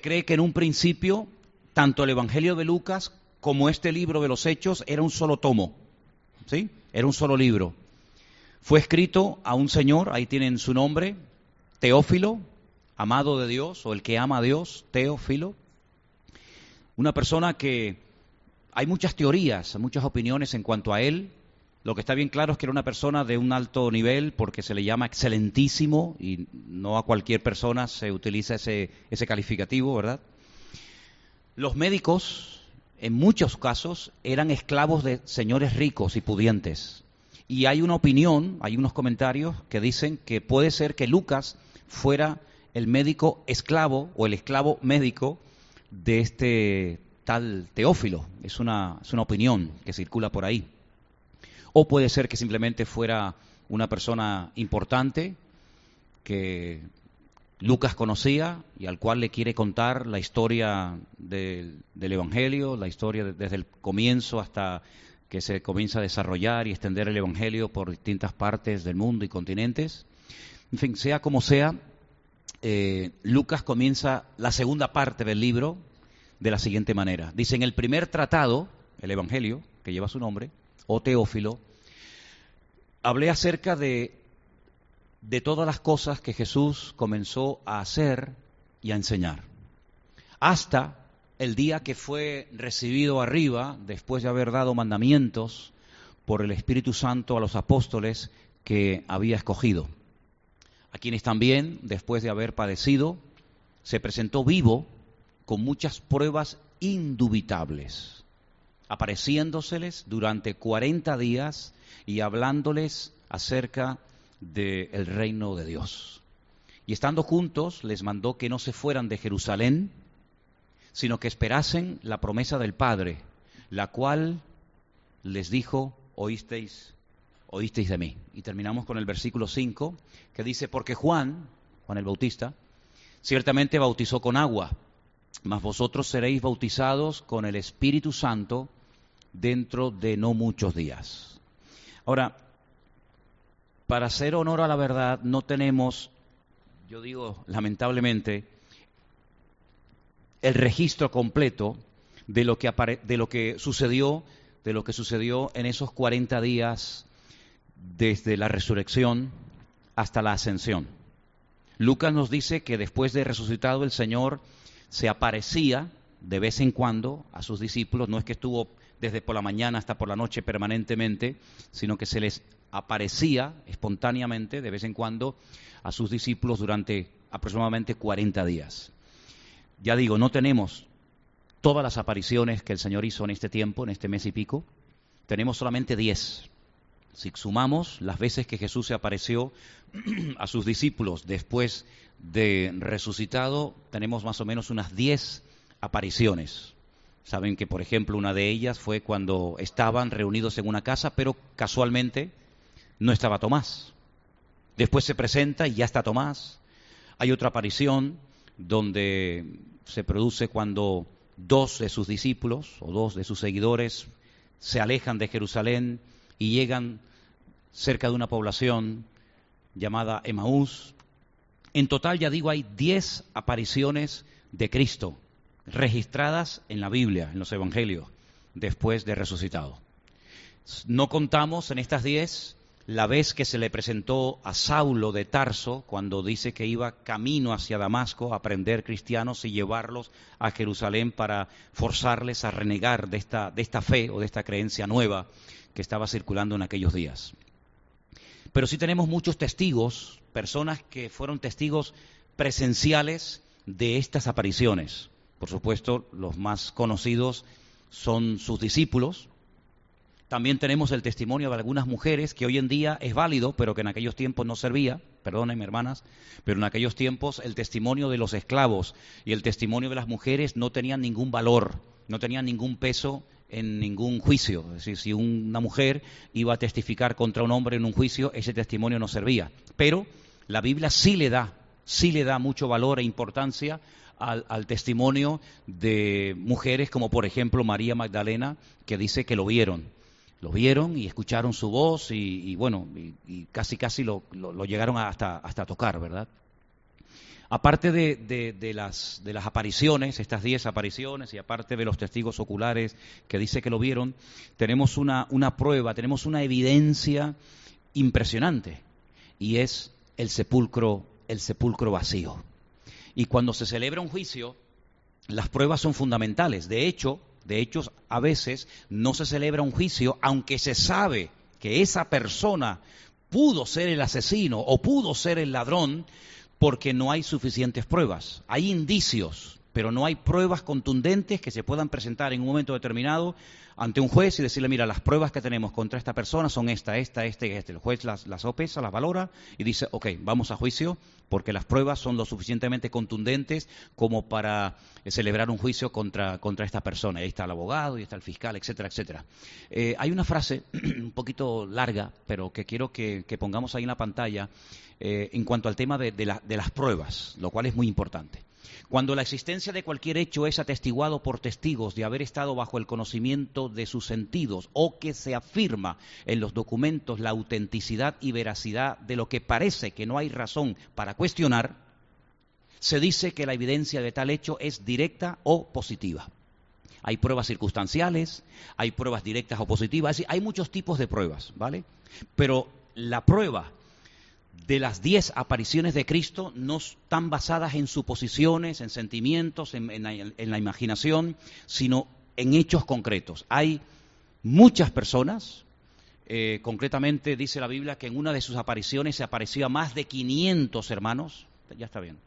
cree que en un principio tanto el Evangelio de Lucas como este libro de los Hechos era un solo tomo, ¿sí? Era un solo libro. Fue escrito a un señor, ahí tienen su nombre, Teófilo, amado de Dios, o el que ama a Dios, Teófilo. Una persona que hay muchas teorías, muchas opiniones en cuanto a él. Lo que está bien claro es que era una persona de un alto nivel porque se le llama excelentísimo y no a cualquier persona se utiliza ese, ese calificativo, ¿verdad? Los médicos, en muchos casos, eran esclavos de señores ricos y pudientes. Y hay una opinión, hay unos comentarios que dicen que puede ser que Lucas fuera el médico esclavo o el esclavo médico de este tal Teófilo. Es una, es una opinión que circula por ahí. O puede ser que simplemente fuera una persona importante que Lucas conocía y al cual le quiere contar la historia del, Evangelio, la historia desde el comienzo hasta que se comienza a desarrollar y extender el Evangelio por distintas partes del mundo y continentes. En fin, sea como sea, eh, Lucas comienza la segunda parte del libro de la siguiente manera. Dice, en el primer tratado, el Evangelio, que lleva su nombre, o Teófilo, hablé acerca de de todas las cosas que Jesús comenzó a hacer y a enseñar. Hasta el día que fue recibido arriba, después de haber dado mandamientos por el Espíritu Santo a los apóstoles que había escogido, a quienes también, después de haber padecido, se presentó vivo con muchas pruebas indubitables, apareciéndoseles durante cuarenta días y hablándoles acerca del reino de Dios. Y estando juntos, les mandó que no se fueran de Jerusalén, sino que esperasen la promesa del Padre, la cual les dijo, oísteis, oísteis de mí. Y terminamos con el versículo 5, que dice, porque Juan, Juan el Bautista, ciertamente bautizó con agua, mas vosotros seréis bautizados con el Espíritu Santo dentro de no muchos días. Ahora, para hacer honor a la verdad, no tenemos, yo digo lamentablemente, el registro completo de lo que, de lo que sucedió, de lo que sucedió en esos 40 días desde la resurrección hasta la ascensión. Lucas nos dice que después de resucitado el Señor se aparecía de vez en cuando a sus discípulos, no es que estuvo desde por la mañana hasta por la noche permanentemente, sino que se les aparecía espontáneamente de vez en cuando a sus discípulos durante aproximadamente 40 días. Ya digo, no tenemos todas las apariciones que el Señor hizo en este tiempo, en este mes y pico, tenemos solamente 10. Si sumamos las veces que Jesús se apareció a sus discípulos después de resucitado, tenemos más o menos unas 10 apariciones. Saben que, por ejemplo, una de ellas fue cuando estaban reunidos en una casa, pero casualmente no estaba Tomás. Después se presenta y ya está Tomás. Hay otra aparición donde se produce cuando dos de sus discípulos o dos de sus seguidores se alejan de Jerusalén y llegan cerca de una población llamada Emaús. En total, ya digo, hay diez apariciones de Cristo registradas en la Biblia, en los Evangelios, después de resucitado. No contamos en estas diez la vez que se le presentó a Saulo de Tarso, cuando dice que iba camino hacia Damasco a prender cristianos y llevarlos a Jerusalén para forzarles a renegar de esta, de esta fe o de esta creencia nueva que estaba circulando en aquellos días. Pero sí tenemos muchos testigos, personas que fueron testigos presenciales de estas apariciones. Por supuesto, los más conocidos son sus discípulos, también tenemos el testimonio de algunas mujeres que hoy en día es válido, pero que en aquellos tiempos no servía, perdónenme hermanas, pero en aquellos tiempos el testimonio de los esclavos y el testimonio de las mujeres no tenían ningún valor, no tenían ningún peso en ningún juicio. Es decir, si una mujer iba a testificar contra un hombre en un juicio, ese testimonio no servía. Pero la Biblia sí le da, sí le da mucho valor e importancia al, testimonio de mujeres como por ejemplo María Magdalena, que dice que lo vieron lo vieron y escucharon su voz y, bueno, y, casi casi lo, llegaron hasta, hasta tocar, ¿verdad? Aparte de, las, de las apariciones, estas diez apariciones, y aparte de los testigos oculares que dice que lo vieron, tenemos una, una prueba, tenemos una evidencia impresionante, y es el sepulcro, el sepulcro vacío. Y cuando se celebra un juicio, las pruebas son fundamentales. De hecho, de hecho, a veces no se celebra un juicio, aunque se sabe que esa persona pudo ser el asesino o pudo ser el ladrón, porque no hay suficientes pruebas. Hay indicios, pero no hay pruebas contundentes que se puedan presentar en un momento determinado ante un juez y decirle, mira, las pruebas que tenemos contra esta persona son esta, esta, este y este. El juez las, las opesa, las valora y dice, ok, vamos a juicio porque las pruebas son lo suficientemente contundentes como para eh, celebrar un juicio contra, contra esta persona. Ahí está el abogado, y está el fiscal, etcétera, etcétera. Eh, hay una frase un poquito larga, pero que quiero que, pongamos ahí en la pantalla eh, en cuanto al tema de, de las pruebas, lo cual es muy importante. Cuando la existencia de cualquier hecho es atestiguado por testigos de haber estado bajo el conocimiento de sus sentidos o que se afirma en los documentos la autenticidad y veracidad de lo que parece que no hay razón para cuestionar, se dice que la evidencia de tal hecho es directa o positiva. Hay pruebas circunstanciales, hay pruebas directas o positivas, hay muchos tipos de pruebas, ¿vale? Pero la prueba de las diez apariciones de Cristo no están basadas en suposiciones, en sentimientos, en, la, imaginación, sino en hechos concretos. Hay muchas personas, eh, concretamente dice la Biblia que en una de sus apariciones se apareció a más de 500 hermanos, ya está bien,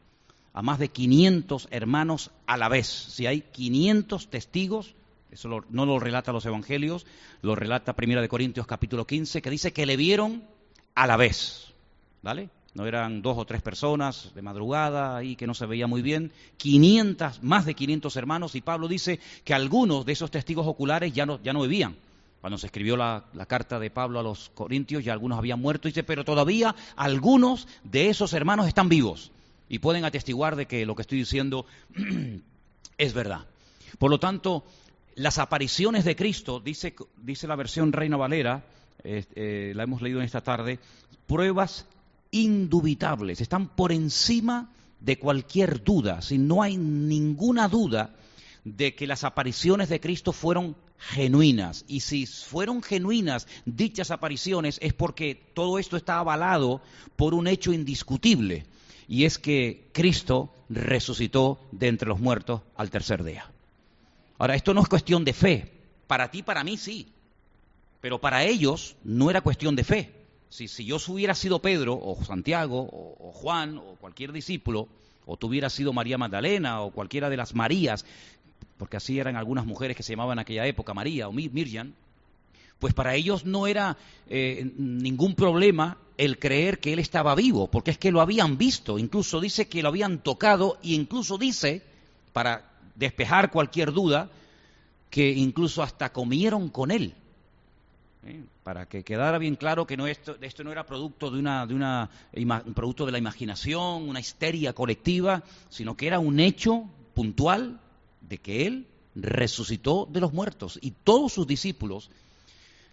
a más de 500 hermanos a la vez. Si hay 500 testigos, eso no lo relata los evangelios, lo relata Primera de Corintios capítulo 15, que dice que le vieron a la vez. ¿Vale? No eran dos o tres personas de madrugada ahí que no se veía muy bien, 500, más de 500 hermanos y Pablo dice que algunos de esos testigos oculares ya no, ya no vivían. Cuando se escribió la, carta de Pablo a los Corintios ya algunos habían muerto, dice, pero todavía algunos de esos hermanos están vivos y pueden atestiguar de que lo que estoy diciendo es verdad. Por lo tanto, las apariciones de Cristo, dice, dice la versión Reina Valera, eh, la hemos leído en esta tarde, pruebas indubitables, están por encima de cualquier duda, si no hay ninguna duda de que las apariciones de Cristo fueron genuinas. Y si fueron genuinas dichas apariciones es porque todo esto está avalado por un hecho indiscutible, y es que Cristo resucitó de entre los muertos al tercer día. Ahora, esto no es cuestión de fe, para ti, para mí sí, pero para ellos no era cuestión de fe. Si, yo hubiera sido Pedro, o Santiago, o, Juan, o cualquier discípulo, o tú hubieras sido María Magdalena, o cualquiera de las Marías, porque así eran algunas mujeres que se llamaban en aquella época María o Miriam, pues para ellos no era eh, ningún problema el creer que él estaba vivo, porque es que lo habían visto, incluso dice que lo habían tocado, y incluso dice, para despejar cualquier duda, que incluso hasta comieron con él. ¿eh? Para que quedara bien claro que no esto, esto no era producto de una, de una un producto de la imaginación, una histeria colectiva, sino que era un hecho puntual de que él resucitó de los muertos y todos sus discípulos,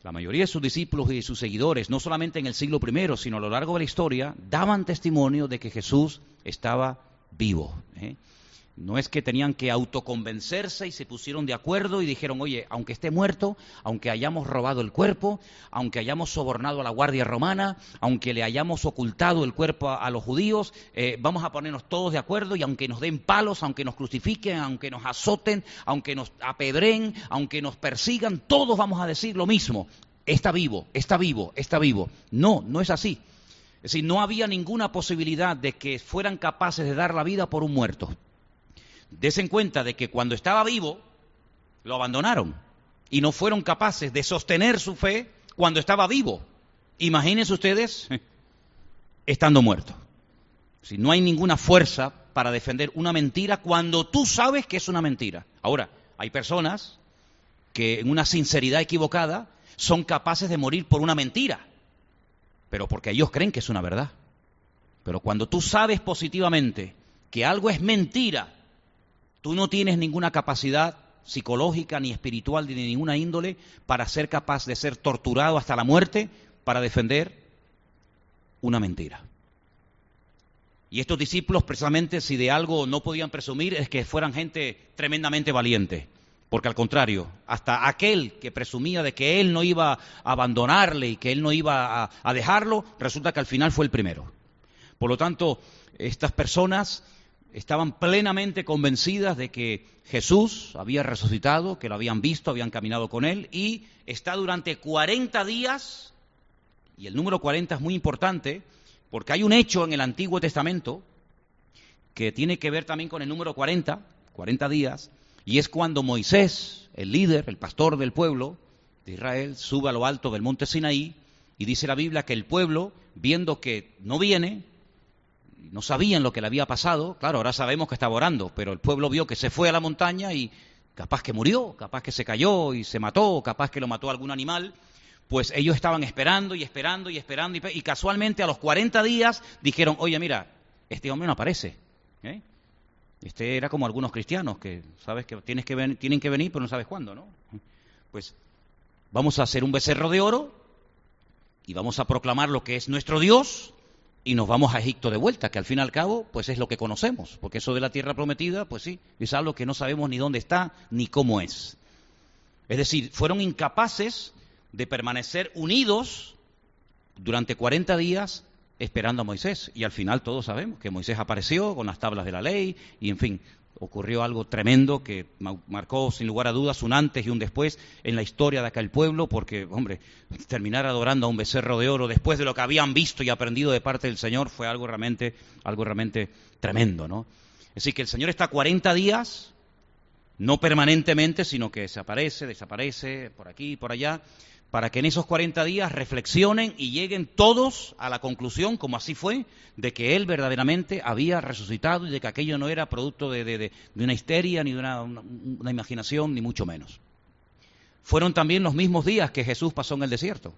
la mayoría de sus discípulos y sus seguidores, no solamente en el siglo I, sino a lo largo de la historia, daban testimonio de que Jesús estaba vivo. ¿eh? No es que tenían que autoconvencerse y se pusieron de acuerdo y dijeron, oye, aunque esté muerto, aunque hayamos robado el cuerpo, aunque hayamos sobornado a la Guardia Romana, aunque le hayamos ocultado el cuerpo a, los judíos, eh, vamos a ponernos todos de acuerdo y aunque nos den palos, aunque nos crucifiquen, aunque nos azoten, aunque nos apedren, aunque nos persigan, todos vamos a decir lo mismo. Está vivo, está vivo, está vivo. No, no es así. Es decir, no había ninguna posibilidad de que fueran capaces de dar la vida por un muerto desen cuenta de que cuando estaba vivo, lo abandonaron y no fueron capaces de sostener su fe cuando estaba vivo. Imagínense ustedes estando muerto. Si no hay ninguna fuerza para defender una mentira cuando tú sabes que es una mentira. Ahora, hay personas que en una sinceridad equivocada son capaces de morir por una mentira, pero porque ellos creen que es una verdad. Pero cuando tú sabes positivamente que algo es mentira Tú no tienes ninguna capacidad psicológica ni espiritual ni de ninguna índole para ser capaz de ser torturado hasta la muerte para defender una mentira. Y estos discípulos, precisamente, si de algo no podían presumir, es que fueran gente tremendamente valiente. Porque al contrario, hasta aquel que presumía de que él no iba a abandonarle y que él no iba a, dejarlo, resulta que al final fue el primero. Por lo tanto, estas personas estaban plenamente convencidas de que Jesús había resucitado, que lo habían visto, habían caminado con él y está durante 40 días, y el número 40 es muy importante, porque hay un hecho en el Antiguo Testamento que tiene que ver también con el número 40, 40 días, y es cuando Moisés, el líder, el pastor del pueblo de Israel, sube a lo alto del monte Sinaí y dice la Biblia que el pueblo, viendo que no viene, no sabían lo que le había pasado, claro, ahora sabemos que estaba orando, pero el pueblo vio que se fue a la montaña y capaz que murió, capaz que se cayó y se mató, capaz que lo mató algún animal, pues ellos estaban esperando y esperando y esperando y, casualmente a los 40 días dijeron, oye, mira, este hombre no aparece. ¿eh? Este era como algunos cristianos que sabes que, tienes que tienen que venir pero no sabes cuándo, ¿no? Pues vamos a hacer un becerro de oro y vamos a proclamar lo que es nuestro Dios y nos vamos a Egipto de vuelta, que al fin y al cabo pues es lo que conocemos, porque eso de la tierra prometida, pues sí, es algo que no sabemos ni dónde está ni cómo es. Es decir, fueron incapaces de permanecer unidos durante 40 días esperando a Moisés. Y al final todos sabemos que Moisés apareció con las tablas de la ley y, en fin, ocurrió algo tremendo que marcó sin lugar a dudas un antes y un después en la historia de aquel pueblo, porque, hombre, terminar adorando a un becerro de oro después de lo que habían visto y aprendido de parte del Señor fue algo realmente, algo realmente tremendo, ¿no? Es decir, que el Señor está 40 días, no permanentemente, sino que desaparece, desaparece por aquí por allá, para que en esos 40 días reflexionen y lleguen todos a la conclusión, como así fue, de que Él verdaderamente había resucitado y de que aquello no era producto de, una histeria, ni de una, imaginación, ni mucho menos. Fueron también los mismos días que Jesús pasó en el desierto.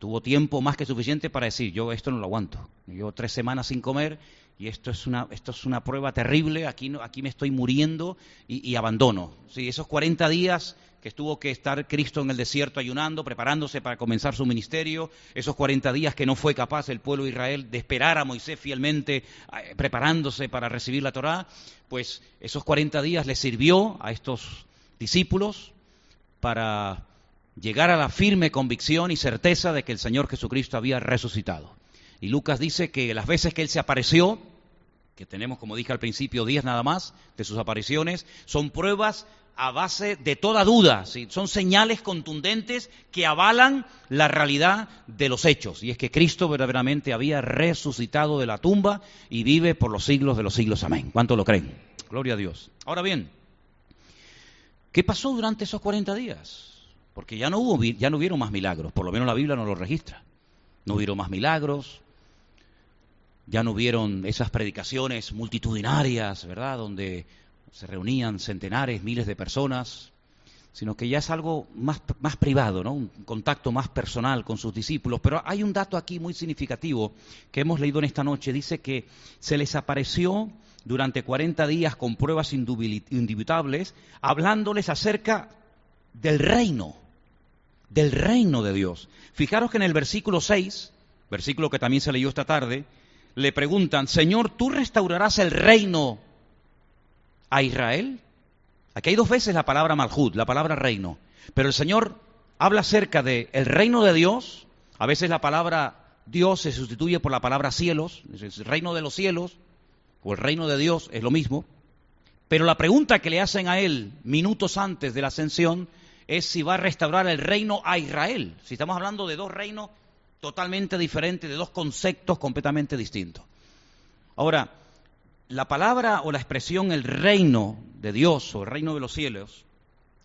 Tuvo tiempo más que suficiente para decir, yo esto no lo aguanto. Yo tres semanas sin comer y esto es una, prueba terrible, aquí, aquí me estoy muriendo y, abandono. Sí, esos 40 días que estuvo que estar Cristo en el desierto ayunando, preparándose para comenzar su ministerio, esos 40 días que no fue capaz el pueblo de Israel de esperar a Moisés fielmente eh, preparándose para recibir la Torá, pues esos 40 días le sirvió a estos discípulos para llegar a la firme convicción y certeza de que el Señor Jesucristo había resucitado. Y Lucas dice que las veces que Él se apareció, que tenemos, como dije al principio, días nada más de sus apariciones, son pruebas a base de toda duda, son señales contundentes que avalan la realidad de los hechos. Y es que Cristo verdaderamente había resucitado de la tumba y vive por los siglos de los siglos. Amén. ¿Cuánto lo creen? Gloria a Dios. Ahora bien, ¿qué pasó durante esos 40 días? Porque ya no hubo, ya no hubieron más milagros, por lo menos la Biblia no lo registra. No hubieron más milagros, ya no hubieron esas predicaciones multitudinarias, ¿verdad?, donde se reunían centenares, miles de personas, sino que ya es algo más, más privado, ¿no? un contacto más personal con sus discípulos. Pero hay un dato aquí muy significativo que hemos leído en esta noche. Dice que se les apareció durante 40 días con pruebas indubitables, hablándoles acerca del reino, del reino de Dios. Fijaros que en el versículo 6, versículo que también se leyó esta tarde, le preguntan, Señor, ¿tú restaurarás el reino a Israel? Aquí hay dos veces la palabra malhud, la palabra reino. Pero el Señor habla acerca del el reino de Dios. A veces la palabra Dios se sustituye por la palabra cielos, el reino de los cielos, o el reino de Dios, es lo mismo. Pero la pregunta que le hacen a él minutos antes de la ascensión es si va a restaurar el reino a Israel. Si estamos hablando de dos reinos totalmente diferente, de dos conceptos completamente distintos. Ahora, la palabra o la expresión el reino de Dios o el reino de los cielos,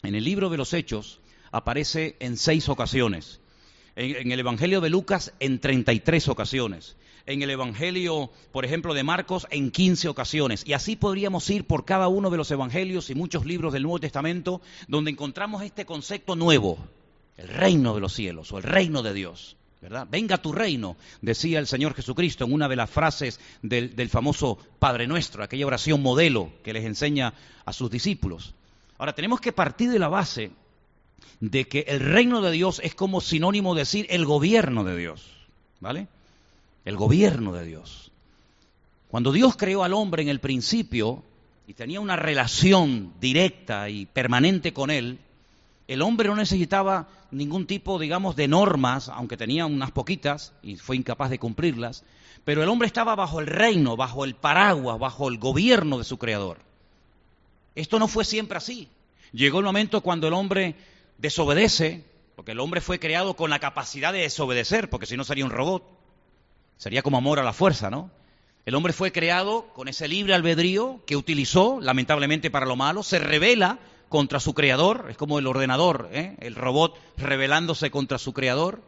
en el libro de los Hechos, aparece en seis ocasiones. En, el Evangelio de Lucas, en 33 ocasiones. En el Evangelio, por ejemplo, de Marcos, en 15 ocasiones. Y así podríamos ir por cada uno de los Evangelios y muchos libros del Nuevo Testamento, donde encontramos este concepto nuevo, el reino de los cielos o el reino de Dios. Venga tu reino, decía el Señor Jesucristo en una de las frases del, del famoso Padre Nuestro, aquella oración modelo que les enseña a sus discípulos. Ahora, tenemos que partir de la base de que el reino de Dios es como sinónimo de decir el gobierno de Dios, ¿vale? El gobierno de Dios. Cuando Dios creó al hombre en el principio y tenía una relación directa y permanente con él, el hombre no necesitaba ningún tipo, digamos, de normas, aunque tenía unas poquitas y fue incapaz de cumplirlas, pero el hombre estaba bajo el reino, bajo el paraguas, bajo el gobierno de su creador. Esto no fue siempre así. Llegó el momento cuando el hombre desobedece, porque el hombre fue creado con la capacidad de desobedecer, porque si no sería un robot. Sería como amor a la fuerza, ¿no? El hombre fue creado con ese libre albedrío que utilizó, lamentablemente para lo malo, se revela contra su creador, es como el ordenador, ¿eh? el robot rebelándose contra su creador.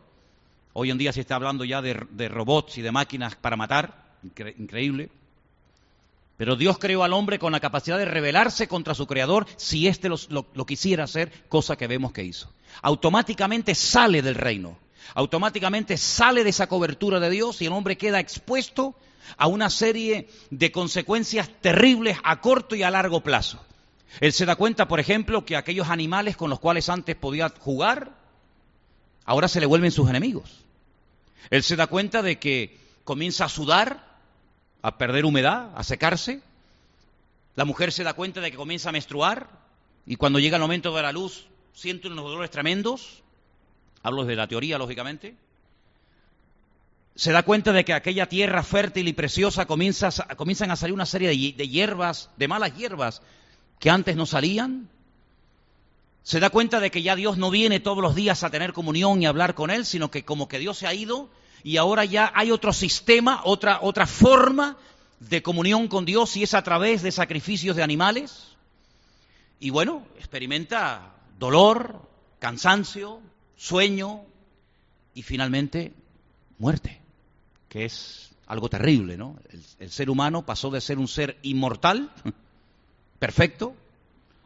Hoy en día se está hablando ya de, robots y de máquinas para matar, increíble. Pero Dios creó al hombre con la capacidad de rebelarse contra su creador si éste lo quisiera hacer, cosa que vemos que hizo. Automáticamente sale del reino, automáticamente sale de esa cobertura de Dios y el hombre queda expuesto a una serie de consecuencias terribles a corto y a largo plazo. Él se da cuenta, por ejemplo, que aquellos animales con los cuales antes podía jugar, ahora se le vuelven sus enemigos. Él se da cuenta de que comienza a sudar, a perder humedad, a secarse. La mujer se da cuenta de que comienza a menstruar y cuando llega el momento de la luz siente unos dolores tremendos. Hablo de la teoría, lógicamente. Se da cuenta de que aquella tierra fértil y preciosa comienza, comienzan a salir una serie de hierbas, de malas hierbas, que antes no salían. Se da cuenta de que ya Dios no viene todos los días a tener comunión y hablar con Él, sino que como que Dios se ha ido y ahora ya hay otro sistema, otra, otra forma de comunión con Dios y es a través de sacrificios de animales. Y bueno, experimenta dolor, cansancio, sueño y finalmente muerte, que es algo terrible, ¿no? el ser humano pasó de ser un ser inmortal perfecto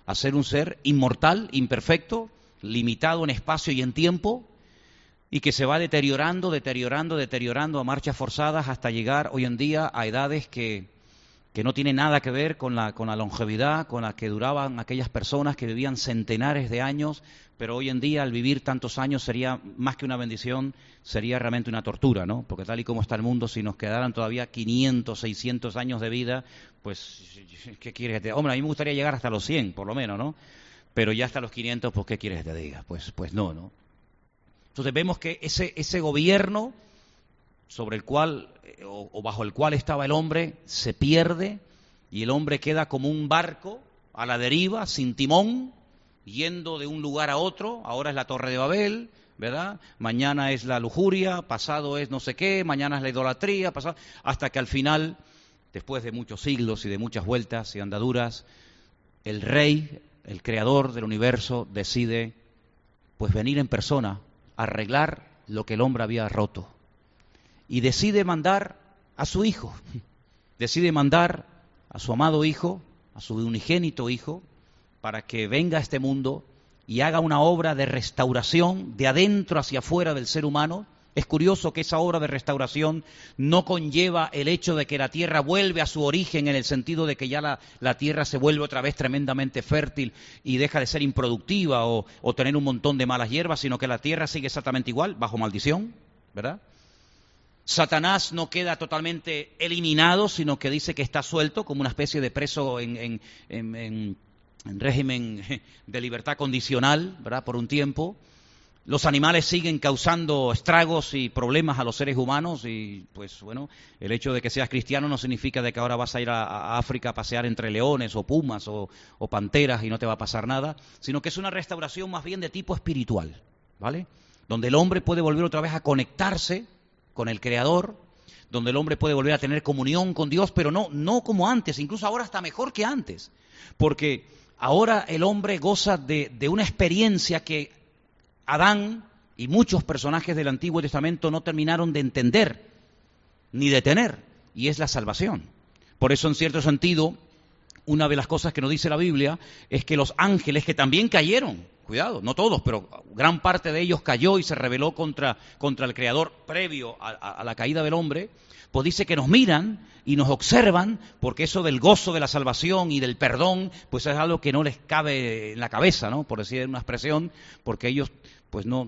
a ser un ser inmortal, imperfecto, limitado en espacio y en tiempo, y que se va deteriorando, deteriorando, deteriorando a marchas forzadas hasta llegar hoy en día a edades que, que no tienen nada que ver con la, con la longevidad, con la que duraban aquellas personas que vivían centenares de años pero hoy en día al vivir tantos años sería más que una bendición, sería realmente una tortura, ¿no? Porque tal y como está el mundo, si nos quedaran todavía 500, 600 años de vida, pues, ¿qué quieres que te Hombre, a mí me gustaría llegar hasta los 100, por lo menos, ¿no? Pero ya hasta los 500, pues, ¿qué quieres que te diga? Pues, pues no, ¿no? Entonces vemos que ese, ese gobierno sobre el cual, eh, o bajo el cual estaba el hombre, se pierde y el hombre queda como un barco a la deriva, sin timón, yendo de un lugar a otro, ahora es la Torre de Babel, ¿verdad? Mañana es la lujuria, pasado es no sé qué, mañana es la idolatría, pasado, hasta que al final, después de muchos siglos y de muchas vueltas y andaduras, el rey, el creador del universo, decide pues venir en persona a arreglar lo que el hombre había roto. Y decide mandar a su hijo, decide mandar a su amado hijo, a su unigénito hijo, para que venga a este mundo y haga una obra de restauración de adentro hacia afuera del ser humano. Es curioso que esa obra de restauración no conlleva el hecho de que la tierra vuelve a su origen en el sentido de que ya la, tierra se vuelve otra vez tremendamente fértil y deja de ser improductiva o, o tener un montón de malas hierbas, sino que la tierra sigue exactamente igual, bajo maldición, ¿verdad? Satanás no queda totalmente eliminado, sino que dice que está suelto como una especie de preso en, en en régimen de libertad condicional, ¿verdad? Por un tiempo. Los animales siguen causando estragos y problemas a los seres humanos y, pues bueno, el hecho de que seas cristiano no significa de que ahora vas a ir a, África a pasear entre leones o pumas o, panteras y no te va a pasar nada, sino que es una restauración más bien de tipo espiritual, ¿vale? Donde el hombre puede volver otra vez a conectarse con el Creador, donde el hombre puede volver a tener comunión con Dios, pero no, no como antes, incluso ahora está mejor que antes, porque Ahora el hombre goza de, una experiencia que Adán y muchos personajes del Antiguo Testamento no terminaron de entender ni de tener, y es la salvación. Por eso, en cierto sentido, una de las cosas que nos dice la Biblia es que los ángeles que también cayeron, cuidado, no todos, pero gran parte de ellos cayó y se rebeló contra, contra el Creador previo a, la caída del hombre, pues dice que nos miran y nos observan, porque eso del gozo de la salvación y del perdón, pues es algo que no les cabe en la cabeza, ¿no? Por decir una expresión, porque ellos, pues no,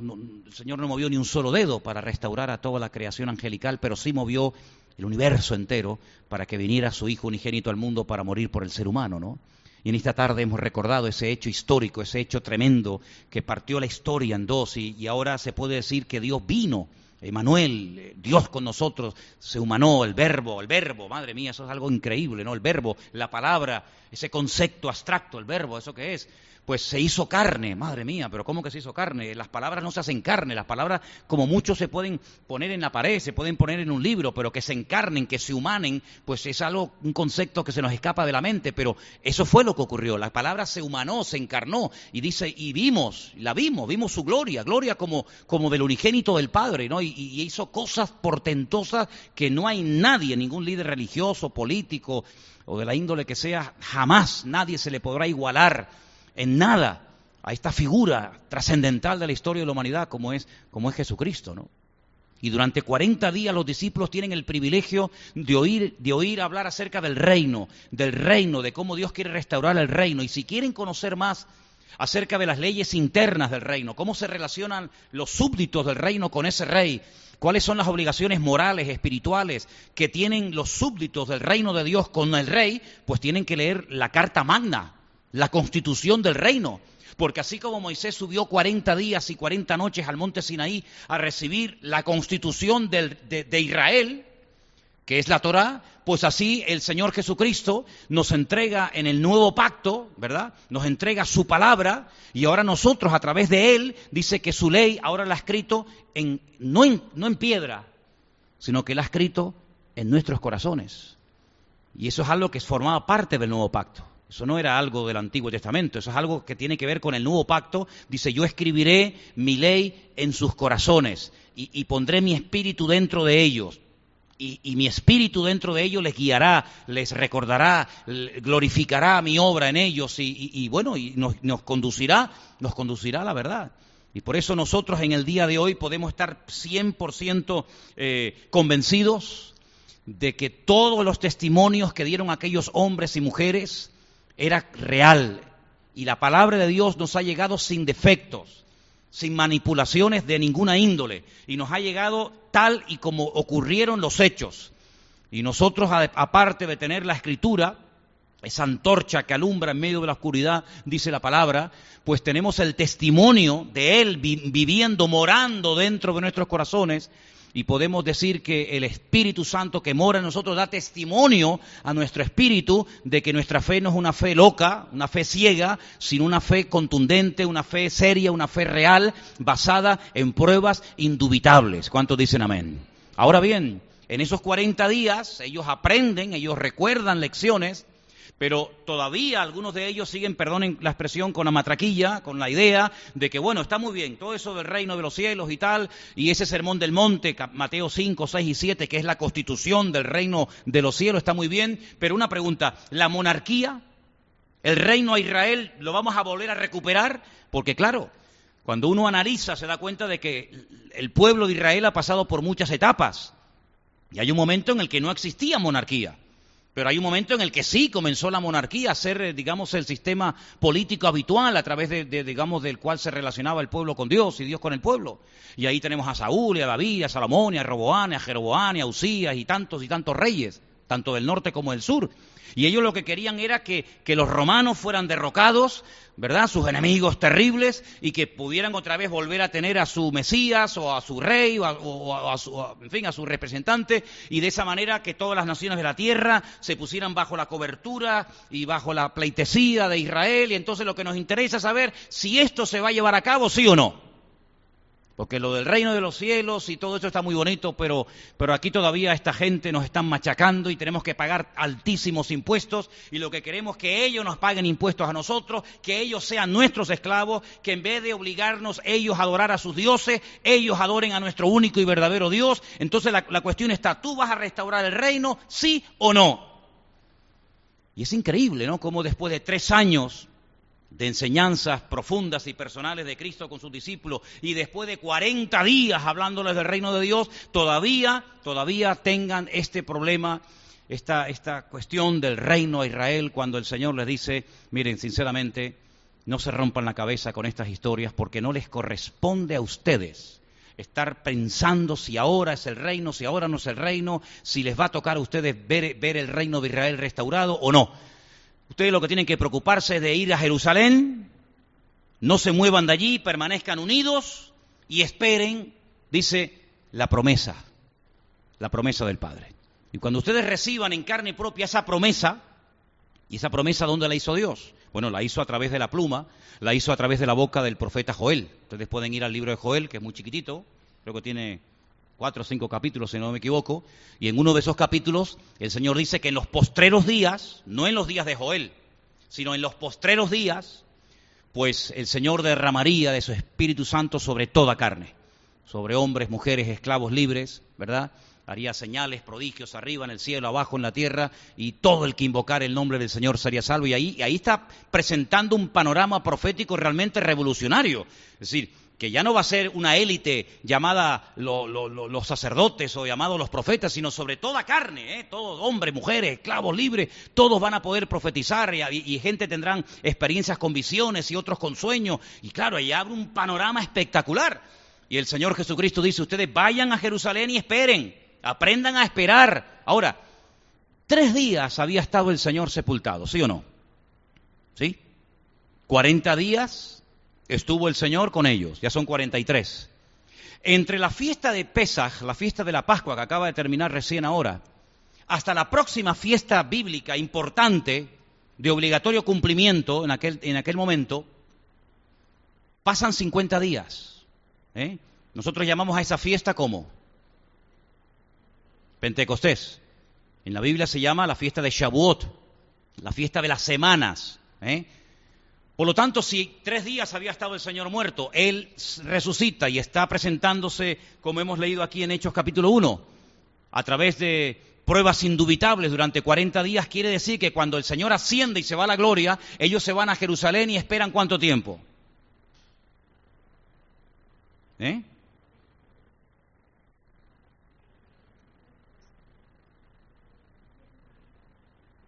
el Señor no movió ni un solo dedo para restaurar a toda la creación angelical, pero sí movió el universo entero, para que viniera su Hijo unigénito al mundo para morir por el ser humano, ¿no? Y en esta tarde hemos recordado ese hecho histórico, ese hecho tremendo que partió la historia en dos y, ahora se puede decir que Dios vino Emanuel, eh, Dios con nosotros, se humanó, el verbo, el verbo, madre mía, eso es algo increíble, ¿no? El verbo, la palabra, ese concepto abstracto, el verbo, ¿eso qué es? Pues se hizo carne, madre mía, pero ¿cómo que se hizo carne? Las palabras no se hacen carne, las palabras como muchos se pueden poner en la pared, se pueden poner en un libro, pero que se encarnen, que se humanen, pues es algo, un concepto que se nos escapa de la mente, pero eso fue lo que ocurrió, la palabra se humanó, se encarnó, y dice, y vimos, la vimos, vimos su gloria, gloria como, como del unigénito del Padre, ¿no? Y, y hizo cosas portentosas que no hay nadie, ningún líder religioso, político, o de la índole que sea, jamás nadie se le podrá igualar en nada a esta figura trascendental de la historia de la humanidad como es, como es Jesucristo, ¿no? Y durante 40 días los discípulos tienen el privilegio de oír, de oír hablar acerca del reino, del reino, de cómo Dios quiere restaurar el reino. Y si quieren conocer más acerca de las leyes internas del reino, cómo se relacionan los súbditos del reino con ese rey, cuáles son las obligaciones morales, espirituales que tienen los súbditos del reino de Dios con el rey, pues tienen que leer la Carta Magna, la constitución del reino. Porque así como Moisés subió 40 días y 40 noches al monte Sinaí a recibir la constitución de, Israel, que es la Torá, pues así el Señor Jesucristo nos entrega en el nuevo pacto, ¿verdad? Nos entrega su palabra y ahora nosotros a través de él dice que su ley ahora la ha escrito en, no, en, no en piedra, sino que la ha escrito en nuestros corazones. Y eso es algo que formaba parte del nuevo pacto. Eso no era algo del Antiguo Testamento, eso es algo que tiene que ver con el nuevo pacto. Dice, yo escribiré mi ley en sus corazones y, pondré mi espíritu dentro de ellos. Y, mi espíritu dentro de ellos les guiará, les recordará, glorificará mi obra en ellos y, bueno, y nos, conducirá, nos conducirá a la verdad. Y por eso nosotros en el día de hoy podemos estar 100% eh, convencidos de que todos los testimonios que dieron aquellos hombres y mujeres era real y la palabra de Dios nos ha llegado sin defectos, sin manipulaciones de ninguna índole y nos ha llegado tal y como ocurrieron los hechos. Y nosotros, aparte de tener la escritura, esa antorcha que alumbra en medio de la oscuridad, dice la palabra, pues tenemos el testimonio de Él viviendo, morando dentro de nuestros corazones y podemos decir que el Espíritu Santo que mora en nosotros da testimonio a nuestro espíritu de que nuestra fe no es una fe loca, una fe ciega, sino una fe contundente, una fe seria, una fe real, basada en pruebas indubitables. ¿Cuántos dicen amén? Ahora bien, en esos 40 días ellos aprenden, ellos recuerdan lecciones, pero todavía algunos de ellos siguen, perdonen la expresión, con la matraquilla, con la idea de que, bueno, está muy bien, todo eso del reino de los cielos y tal, y ese sermón del monte, Mateo 5, 6 y 7, que es la constitución del reino de los cielos, está muy bien, pero una pregunta, ¿la monarquía, el reino a Israel, lo vamos a volver a recuperar? Porque claro, cuando uno analiza se da cuenta de que el pueblo de Israel ha pasado por muchas etapas, y hay un momento en el que no existía monarquía. Pero hay un momento en el que sí comenzó la monarquía a ser, eh, digamos, el sistema político habitual a través de, digamos, del cual se relacionaba el pueblo con Dios y Dios con el pueblo. Y ahí tenemos a Saúl, y a David, a Salomón, y a Roboán, a Jeroboán, y a Usías, y tantos y tantos reyes, tanto del norte como del sur. Y ellos lo que querían era que, los romanos fueran derrocados, ¿verdad? Sus enemigos terribles y que pudieran otra vez volver a tener a su Mesías o a su rey o a, su, en fin, a su representante y de esa manera que todas las naciones de la tierra se pusieran bajo la cobertura y bajo la pleitesía de Israel y entonces lo que nos interesa es saber si esto se va a llevar a cabo, sí o no. Porque lo del reino de los cielos y todo eso está muy bonito, pero, pero aquí todavía esta gente nos están machacando y tenemos que pagar altísimos impuestos y lo que queremos es que ellos nos paguen impuestos a nosotros, que ellos sean nuestros esclavos, que en vez de obligarnos ellos a adorar a sus dioses, ellos adoren a nuestro único y verdadero Dios. Entonces la, la cuestión está, ¿tú vas a restaurar el reino, sí o no? Y es increíble, ¿no? Como después de tres años de enseñanzas profundas y personales de Cristo con sus discípulos y después de 40 días hablándoles del reino de Dios, todavía, todavía tengan este problema, esta, esta cuestión del reino a Israel cuando el Señor les dice, miren, sinceramente, no se rompan la cabeza con estas historias porque no les corresponde a ustedes estar pensando si ahora es el reino, si ahora no es el reino, si les va a tocar a ustedes ver, ver el reino de Israel restaurado o no. Ustedes lo que tienen que preocuparse es de ir a Jerusalén, no se muevan de allí, permanezcan unidos y esperen, dice, la promesa, la promesa del Padre. Y cuando ustedes reciban en carne propia esa promesa, ¿y esa promesa dónde la hizo Dios? Bueno, la hizo a través de la pluma, la hizo a través de la boca del profeta Joel. Ustedes pueden ir al libro de Joel, que es muy chiquitito, creo que tiene cuatro o cinco capítulos, si no me equivoco, y en uno de esos capítulos el Señor dice que en los postreros días, no en los días de Joel, sino en los postreros días, pues el Señor derramaría de su Espíritu Santo sobre toda carne, sobre hombres, mujeres, esclavos libres, ¿verdad? Haría señales, prodigios arriba en el cielo, abajo en la tierra, y todo el que invocara el nombre del Señor sería salvo. Y ahí, ahí está presentando un panorama profético realmente revolucionario. Es decir, que ya no va a ser una élite llamada los sacerdotes o llamados los profetas, sino sobre toda carne, ¿eh? todos hombres, mujeres, esclavos libres, todos van a poder profetizar y, gente tendrán experiencias con visiones y otros con sueños. Y claro, ahí abre un panorama espectacular. Y el Señor Jesucristo dice, ustedes vayan a Jerusalén y esperen, aprendan a esperar. Ahora, tres días había estado el Señor sepultado, ¿sí o no? ¿Sí? Cuarenta días estuvo el Señor con ellos, ya son 43. Entre la fiesta de Pesaj, la fiesta de la Pascua que acaba de terminar recién ahora, hasta la próxima fiesta bíblica importante de obligatorio cumplimiento en aquel, en aquel momento, pasan 50 días. ¿eh? Nosotros llamamos a esa fiesta como Pentecostés. En la Biblia se llama la fiesta de Shavuot, la fiesta de las semanas. ¿eh? Por lo tanto, si tres días había estado el Señor muerto, Él resucita y está presentándose, como hemos leído aquí en Hechos capítulo 1, a través de pruebas indubitables durante 40 días, quiere decir que cuando el Señor asciende y se va a la gloria, ellos se van a Jerusalén y esperan cuánto tiempo. ¿Eh?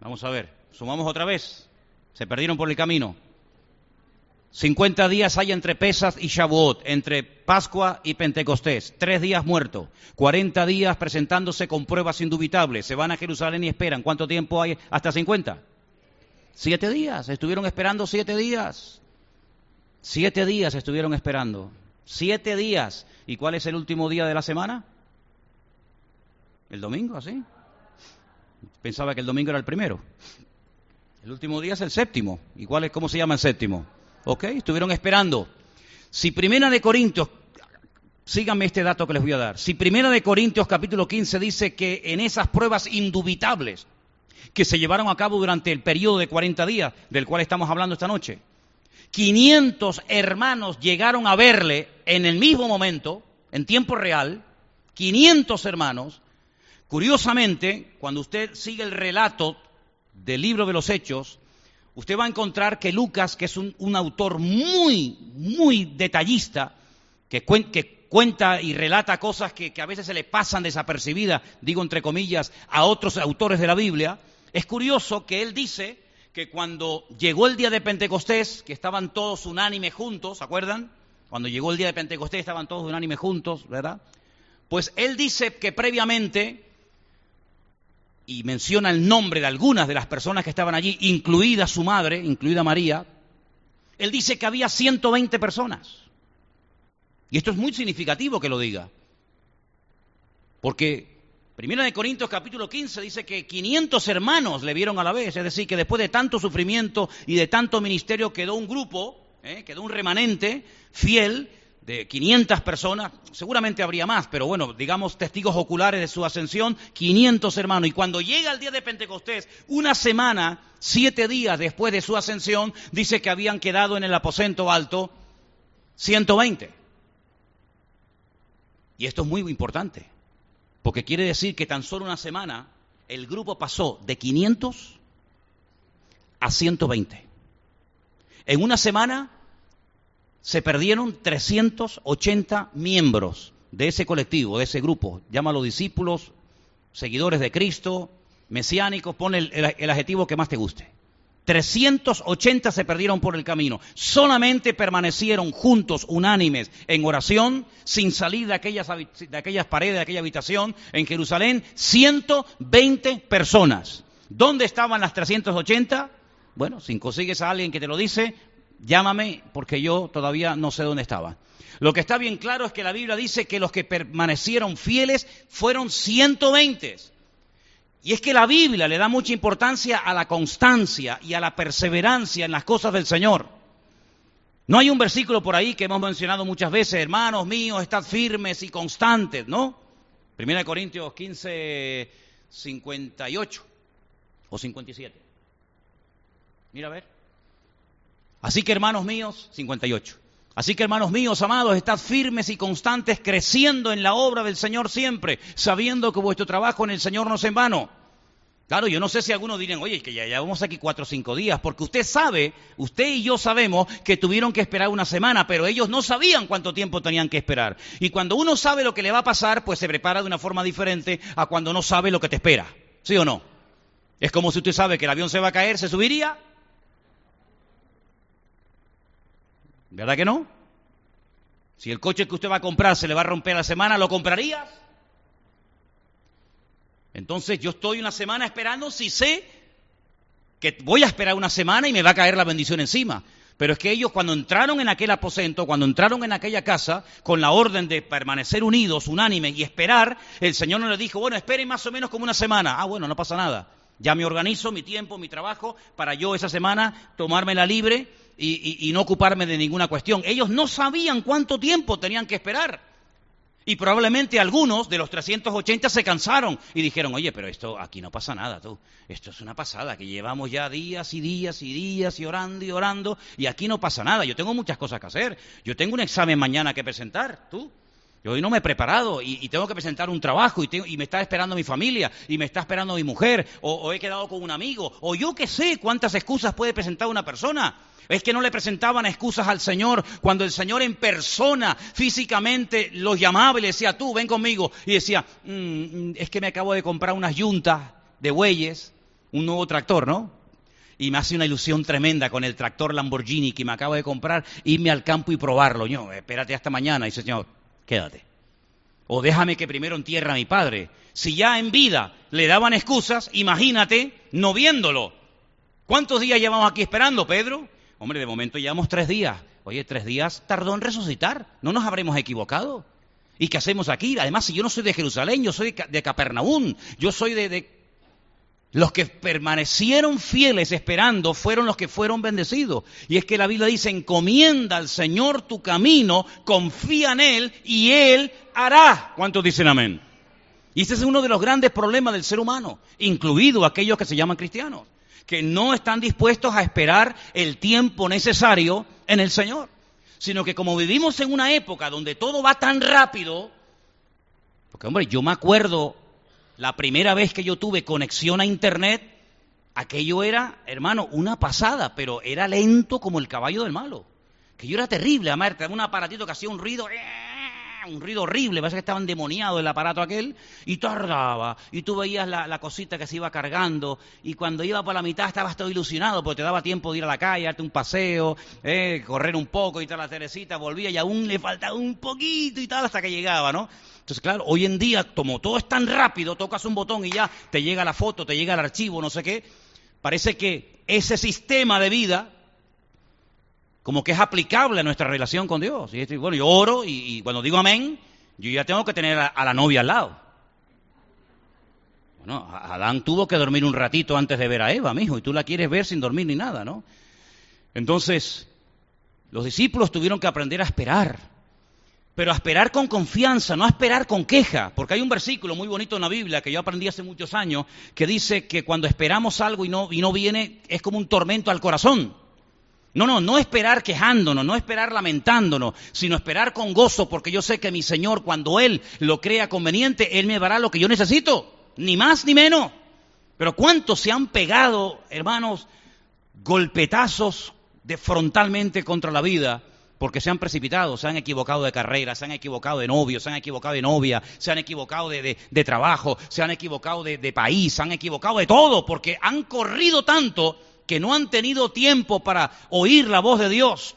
Vamos a ver, sumamos otra vez. Se perdieron por el camino. 50 días hay entre Pesas y Shavuot, entre Pascua y Pentecostés. Tres días muerto. 40 días presentándose con pruebas indubitables. Se van a Jerusalén y esperan. ¿Cuánto tiempo hay? ¿Hasta 50? Siete días. Estuvieron esperando siete días. Siete días estuvieron esperando. Siete días. ¿Y cuál es el último día de la semana? El domingo, ¿así? Pensaba que el domingo era el primero. El último día es el séptimo. ¿Y cuál es, cómo se llama el séptimo? ¿Ok? Estuvieron esperando. Si Primera de Corintios, síganme este dato que les voy a dar. Si Primera de Corintios capítulo 15 dice que en esas pruebas indubitables que se llevaron a cabo durante el periodo de 40 días del cual estamos hablando esta noche, 500 hermanos llegaron a verle en el mismo momento, en tiempo real, 500 hermanos. Curiosamente, cuando usted sigue el relato del libro de los Hechos, usted va a encontrar que Lucas, que es un, autor muy, muy detallista, que, cuenta y relata cosas que, que, a veces se le pasan desapercibidas, digo entre comillas, a otros autores de la Biblia, es curioso que él dice que cuando llegó el día de Pentecostés, que estaban todos unánimes juntos, ¿se acuerdan? Cuando llegó el día de Pentecostés estaban todos unánimes juntos, ¿verdad? Pues él dice que previamente y menciona el nombre de algunas de las personas que estaban allí, incluida su madre, incluida María, él dice que había 120 personas. Y esto es muy significativo que lo diga. Porque Primera de Corintios capítulo 15 dice que 500 hermanos le vieron a la vez, es decir, que después de tanto sufrimiento y de tanto ministerio quedó un grupo, ¿eh? quedó un remanente fiel de 500 personas, seguramente habría más, pero bueno, digamos testigos oculares de su ascensión, 500 hermanos. Y cuando llega el día de Pentecostés, una semana, siete días después de su ascensión, dice que habían quedado en el aposento alto 120. Y esto es muy importante, porque quiere decir que tan solo una semana el grupo pasó de 500 a 120. En una semana se perdieron 380 miembros de ese colectivo, de ese grupo. Llámalo discípulos, seguidores de Cristo, mesiánicos, pon el, adjetivo que más te guste. 380 se perdieron por el camino. Solamente permanecieron juntos, unánimes, en oración, sin salir de aquellas, de aquellas paredes, de aquella habitación, en Jerusalén, 120 personas. ¿Dónde estaban las 380? Bueno, si consigues a alguien que te lo dice, llámame porque yo todavía no sé dónde estaba. Lo que está bien claro es que la Biblia dice que los que permanecieron fieles fueron 120. Y es que la Biblia le da mucha importancia a la constancia y a la perseverancia en las cosas del Señor. No hay un versículo por ahí que hemos mencionado muchas veces, hermanos míos, estad firmes y constantes, ¿no? Primera de Corintios 15, 58 o 57. Mira a ver. Así que hermanos míos, 58. Así que hermanos míos, amados, estad firmes y constantes, creciendo en la obra del Señor siempre, sabiendo que vuestro trabajo en el Señor no es en vano. Claro, yo no sé si algunos dirán, oye, que ya llevamos aquí cuatro o cinco días, porque usted sabe, usted y yo sabemos que tuvieron que esperar una semana, pero ellos no sabían cuánto tiempo tenían que esperar. Y cuando uno sabe lo que le va a pasar, pues se prepara de una forma diferente a cuando no sabe lo que te espera. ¿Sí o no? Es como si usted sabe que el avión se va a caer, ¿se subiría? ¿Verdad que no? Si el coche que usted va a comprar se le va a romper la semana, ¿lo comprarías? Entonces yo estoy una semana esperando si sé que voy a esperar una semana y me va a caer la bendición encima. Pero es que ellos cuando entraron en aquel aposento, cuando entraron en aquella casa, con la orden de permanecer unidos, unánimes y esperar, el Señor no les dijo, bueno, esperen más o menos como una semana. Ah, bueno, no pasa nada. Ya me organizo mi tiempo, mi trabajo, para yo esa semana tomármela libre y, no ocuparme de ninguna cuestión. Ellos no sabían cuánto tiempo tenían que esperar. Y probablemente algunos de los 380 se cansaron y dijeron, oye, pero esto aquí no pasa nada, tú. Esto es una pasada, que llevamos ya días y días y días y orando y orando y aquí no pasa nada. Yo tengo muchas cosas que hacer. Yo tengo un examen mañana que presentar, tú. Yo hoy no me he preparado y, tengo que presentar un trabajo y, me está esperando mi familia y me está esperando mi mujer o, he quedado con un amigo o yo qué sé cuántas excusas puede presentar una persona. Es que no le presentaban excusas al Señor cuando el Señor en persona, físicamente, los llamaba y le decía, tú, ven conmigo. Y decía, mm, mm, es que me acabo de comprar unas yuntas de bueyes, un nuevo tractor, ¿no? Y me hace una ilusión tremenda con el tractor Lamborghini que me acabo de comprar, irme al campo y probarlo. Yo, espérate hasta mañana. Y dice, Señor, quédate. O déjame que primero entierre a mi padre. Si ya en vida le daban excusas, imagínate no viéndolo. ¿Cuántos días llevamos aquí esperando, Pedro? Hombre, de momento llevamos tres días. Oye, tres días tardó en resucitar. ¿No nos habremos equivocado? ¿Y qué hacemos aquí? Además, si yo no soy de Jerusalén, yo soy de Capernaum, yo soy de, de... Los que permanecieron fieles esperando fueron los que fueron bendecidos. Y es que la Biblia dice, encomienda al Señor tu camino, confía en Él y Él hará. ¿Cuántos dicen amén? Y ese es uno de los grandes problemas del ser humano, incluido aquellos que se llaman cristianos que no están dispuestos a esperar el tiempo necesario en el Señor, sino que como vivimos en una época donde todo va tan rápido, porque hombre, yo me acuerdo la primera vez que yo tuve conexión a Internet, aquello era, hermano, una pasada, pero era lento como el caballo del malo. Que yo era terrible, además, tenía un aparatito que hacía un ruido un ruido horrible, parece que estaba endemoniado el aparato aquel, y tardaba, y tú veías la, cosita que se iba cargando, y cuando iba por la mitad estabas todo ilusionado, porque te daba tiempo de ir a la calle, darte un paseo, eh, correr un poco y tal, la Teresita volvía y aún le faltaba un poquito y tal hasta que llegaba, ¿no? Entonces, claro, hoy en día, como todo es tan rápido, tocas un botón y ya te llega la foto, te llega el archivo, no sé qué, parece que ese sistema de vida como que es aplicable a nuestra relación con Dios. Y bueno, yo oro y, cuando digo amén, yo ya tengo que tener a, la novia al lado. Bueno, Adán tuvo que dormir un ratito antes de ver a Eva, mijo, y tú la quieres ver sin dormir ni nada, ¿no? Entonces, los discípulos tuvieron que aprender a esperar, pero a esperar con confianza, no a esperar con queja, porque hay un versículo muy bonito en la Biblia que yo aprendí hace muchos años que dice que cuando esperamos algo y no, y no viene es como un tormento al corazón. No, no, no esperar quejándonos, no esperar lamentándonos, sino esperar con gozo, porque yo sé que mi Señor, cuando Él lo crea conveniente, Él me dará lo que yo necesito, ni más ni menos. Pero ¿cuántos se han pegado, hermanos, golpetazos de frontalmente contra la vida? porque se han precipitado, se han equivocado de carrera, se han equivocado de novio, se han equivocado de novia, se han equivocado de, trabajo, se han equivocado de, de país, se han equivocado de todo, porque han corrido tanto que no han tenido tiempo para oír la voz de Dios.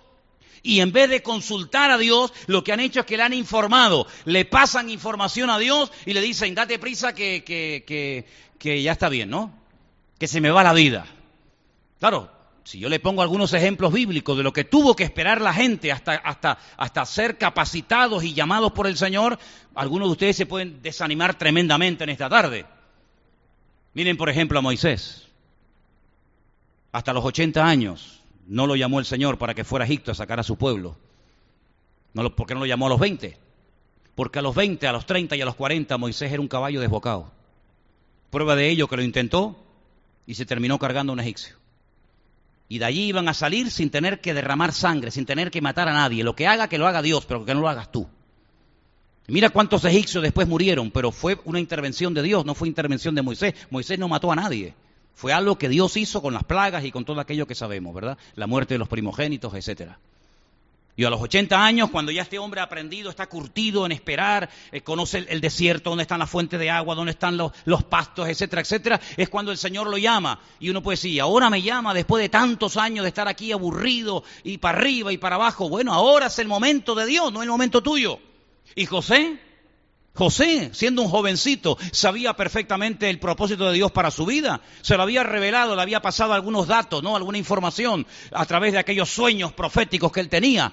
Y en vez de consultar a Dios, lo que han hecho es que le han informado, le pasan información a Dios y le dicen, date prisa que, que, que, ya está bien, ¿no? Que se me va la vida. Claro, si yo le pongo algunos ejemplos bíblicos de lo que tuvo que esperar la gente hasta, hasta, hasta ser capacitados y llamados por el Señor, algunos de ustedes se pueden desanimar tremendamente en esta tarde. Miren, por ejemplo, a Moisés. Hasta los 80 años no lo llamó el Señor para que fuera a Egipto a sacar a su pueblo. ¿Por qué no lo llamó a los 20? Porque a los 20, a los 30 y a los 40 Moisés era un caballo desbocado. Prueba de ello que lo intentó y se terminó cargando a un egipcio. Y de allí iban a salir sin tener que derramar sangre, sin tener que matar a nadie. Lo que haga, que lo haga Dios, pero que no lo hagas tú. Mira cuántos egipcios después murieron, pero fue una intervención de Dios, no fue intervención de Moisés. Moisés no mató a nadie. Fue algo que Dios hizo con las plagas y con todo aquello que sabemos, ¿verdad? La muerte de los primogénitos, etcétera. Y a los 80 años, cuando ya este hombre ha aprendido, está curtido en esperar, eh, conoce el, desierto, dónde están las fuentes de agua, dónde están los, los, pastos, etcétera, etcétera, es cuando el Señor lo llama. Y uno puede decir, ahora me llama después de tantos años de estar aquí aburrido y para arriba y para abajo. Bueno, ahora es el momento de Dios, no el momento tuyo. Y José, José, siendo un jovencito, sabía perfectamente el propósito de Dios para su vida. Se lo había revelado, le había pasado algunos datos, ¿no? Alguna información a través de aquellos sueños proféticos que él tenía.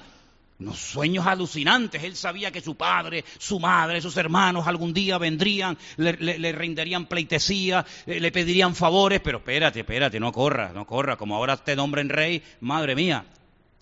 Unos sueños alucinantes. Él sabía que su padre, su madre, sus hermanos algún día vendrían, le, le, pleitesía, le, le, pedirían favores, pero espérate, espérate, no corra, no corra, como ahora te nombren rey, madre mía,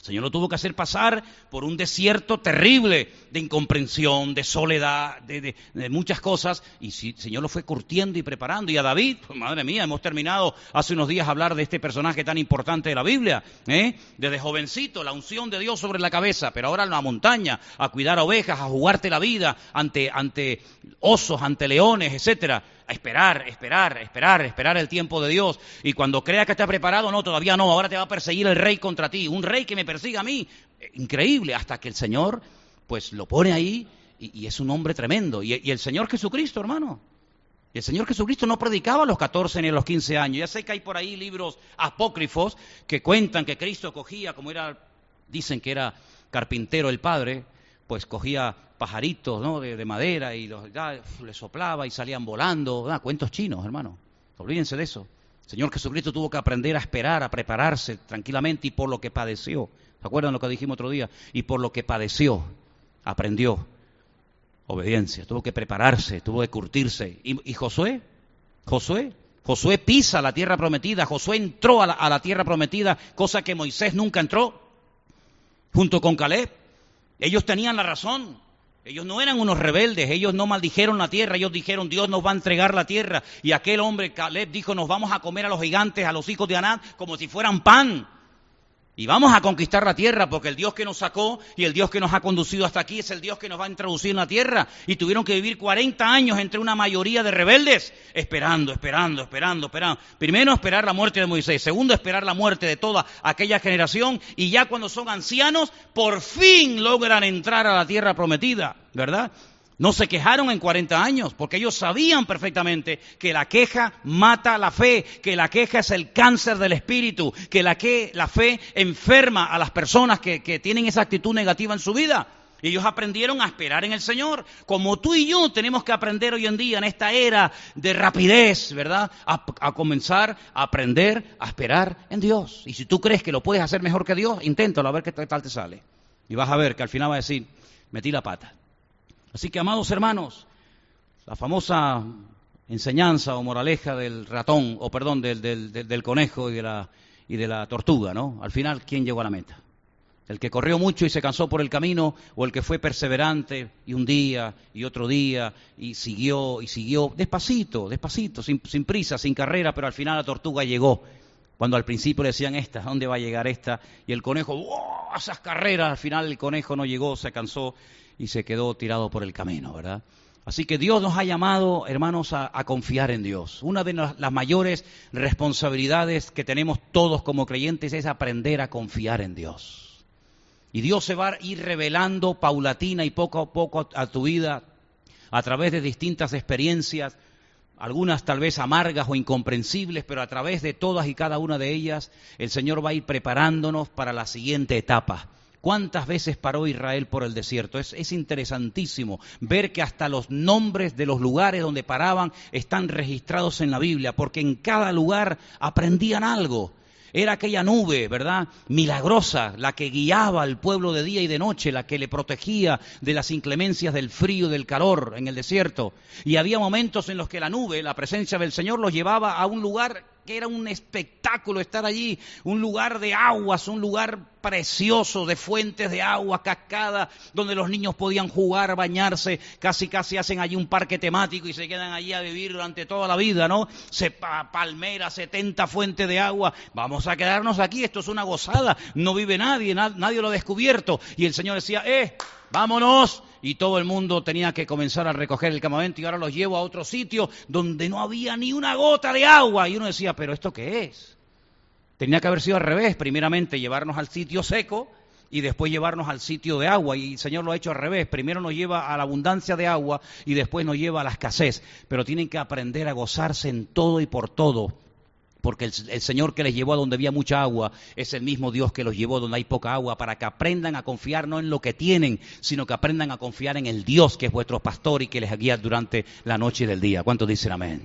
el Señor lo tuvo que hacer pasar por un desierto terrible de incomprensión, de soledad, de, muchas cosas. Y el Señor lo fue curtiendo y preparando. Y a David, pues, madre mía, hemos terminado hace unos días hablar de este personaje tan importante de la Biblia. ¿eh? Desde jovencito, la unción de Dios sobre la cabeza, pero ahora en la montaña, a cuidar ovejas, a jugarte la vida ante, ante osos, ante leones, etcétera a esperar, esperar, esperar, esperar el tiempo de Dios. Y cuando crea que está preparado, no, todavía no, ahora te va a perseguir el rey contra ti, un rey que me persiga a mí. Eh, increíble, hasta que el Señor, pues lo pone ahí y, es un hombre tremendo. Y, el Señor Jesucristo, hermano. Y el Señor Jesucristo no predicaba a los 14 ni a los 15 años. Ya sé que hay por ahí libros apócrifos que cuentan que Cristo cogía, como era, dicen que era carpintero el Padre, pues cogía pajaritos de, madera y los le soplaba y salían volando. cuentos chinos, hermano. Olvídense de eso. El Señor Jesucristo tuvo que aprender a esperar, a prepararse tranquilamente y por lo que padeció. ¿Se acuerdan lo que dijimos otro día? Y por lo que padeció, aprendió obediencia. Tuvo que prepararse, tuvo que curtirse. ¿Y, Josué? Josué. Josué pisa la tierra prometida. Josué entró a la tierra prometida, cosa que Moisés nunca entró. Junto con Caleb. Ellos tenían la razón. Ellos no eran unos rebeldes, ellos no maldijeron la tierra, ellos dijeron Dios nos va a entregar la tierra. Y aquel hombre, Caleb, dijo nos vamos a comer a los gigantes, a los hijos de Anad, como si fueran pan. Y vamos a conquistar la tierra porque el Dios que nos sacó y el Dios que nos ha conducido hasta aquí es el Dios que nos va a introducir en la tierra. Y tuvieron que vivir 40 años entre una mayoría de rebeldes, esperando, esperando, esperando, esperando. Primero esperar la muerte de Moisés, segundo esperar la muerte de toda aquella generación y ya cuando son ancianos, por fin logran entrar a la tierra prometida, ¿verdad? No se quejaron en 40 años porque ellos sabían perfectamente que la queja mata la fe, que la queja es el cáncer del espíritu, que la, fe enferma a las personas que, tienen esa actitud negativa en su vida. Y ellos aprendieron a esperar en el Señor, como tú y yo tenemos que aprender hoy en día en esta era de rapidez, ¿verdad? A, a, comenzar a aprender a esperar en Dios. Y si tú crees que lo puedes hacer mejor que Dios, inténtalo a ver qué tal te sale. Y vas a ver que al final va a decir, metí la pata. Así que, amados hermanos, la famosa enseñanza o moraleja del ratón, o perdón, del, del, conejo y de, la, y de la tortuga, ¿no? Al final, ¿quién llegó a la meta? El que corrió mucho y se cansó por el camino, o el que fue perseverante y un día y otro día y siguió y siguió despacito, despacito, sin, sin prisa, sin carrera, pero al final la tortuga llegó. Cuando al principio le decían esta, ¿dónde va a llegar esta? Y el conejo, ¡wow! Esas carreras, al final el conejo no llegó, se cansó y se quedó tirado por el camino, ¿verdad? Así que Dios nos ha llamado, hermanos, a, confiar en Dios. Una de las mayores responsabilidades que tenemos todos como creyentes es aprender a confiar en Dios. Y Dios se va a ir revelando paulatina y poco a poco a tu vida a través de distintas experiencias, algunas tal vez amargas o incomprensibles, pero a través de todas y cada una de ellas el Señor va a ir preparándonos para la siguiente etapa. ¿Cuántas veces paró Israel por el desierto? Es, es, interesantísimo ver que hasta los nombres de los lugares donde paraban están registrados en la Biblia, porque en cada lugar aprendían algo. Era aquella nube, ¿verdad? Milagrosa, la que guiaba al pueblo de día y de noche, la que le protegía de las inclemencias del frío y del calor en el desierto. Y había momentos en los que la nube, la presencia del Señor, los llevaba a un lugar que era un espectáculo estar allí, un lugar de aguas, un lugar precioso de fuentes de agua, cascada, donde los niños podían jugar, bañarse, casi casi hacen allí un parque temático y se quedan allí a vivir durante toda la vida, ¿no? Se palmera, 70 fuentes de agua, vamos a quedarnos aquí, esto es una gozada, no vive nadie, nadie lo ha descubierto. Y el Señor decía, eh, vámonos. Y todo el mundo tenía que comenzar a recoger el campamento y ahora los llevo a otro sitio donde no había ni una gota de agua. Y uno decía, pero ¿esto qué es? Tenía que haber sido al revés, primeramente llevarnos al sitio seco y después llevarnos al sitio de agua. Y el Señor lo ha hecho al revés. Primero nos lleva a la abundancia de agua y después nos lleva a la escasez. Pero tienen que aprender a gozarse en todo y por todo porque el, Señor que les llevó a donde había mucha agua es el mismo Dios que los llevó donde hay poca agua, para que aprendan a confiar no en lo que tienen, sino que aprendan a confiar en el Dios que es vuestro pastor y que les guía durante la noche y del día. ¿Cuántos dicen amén?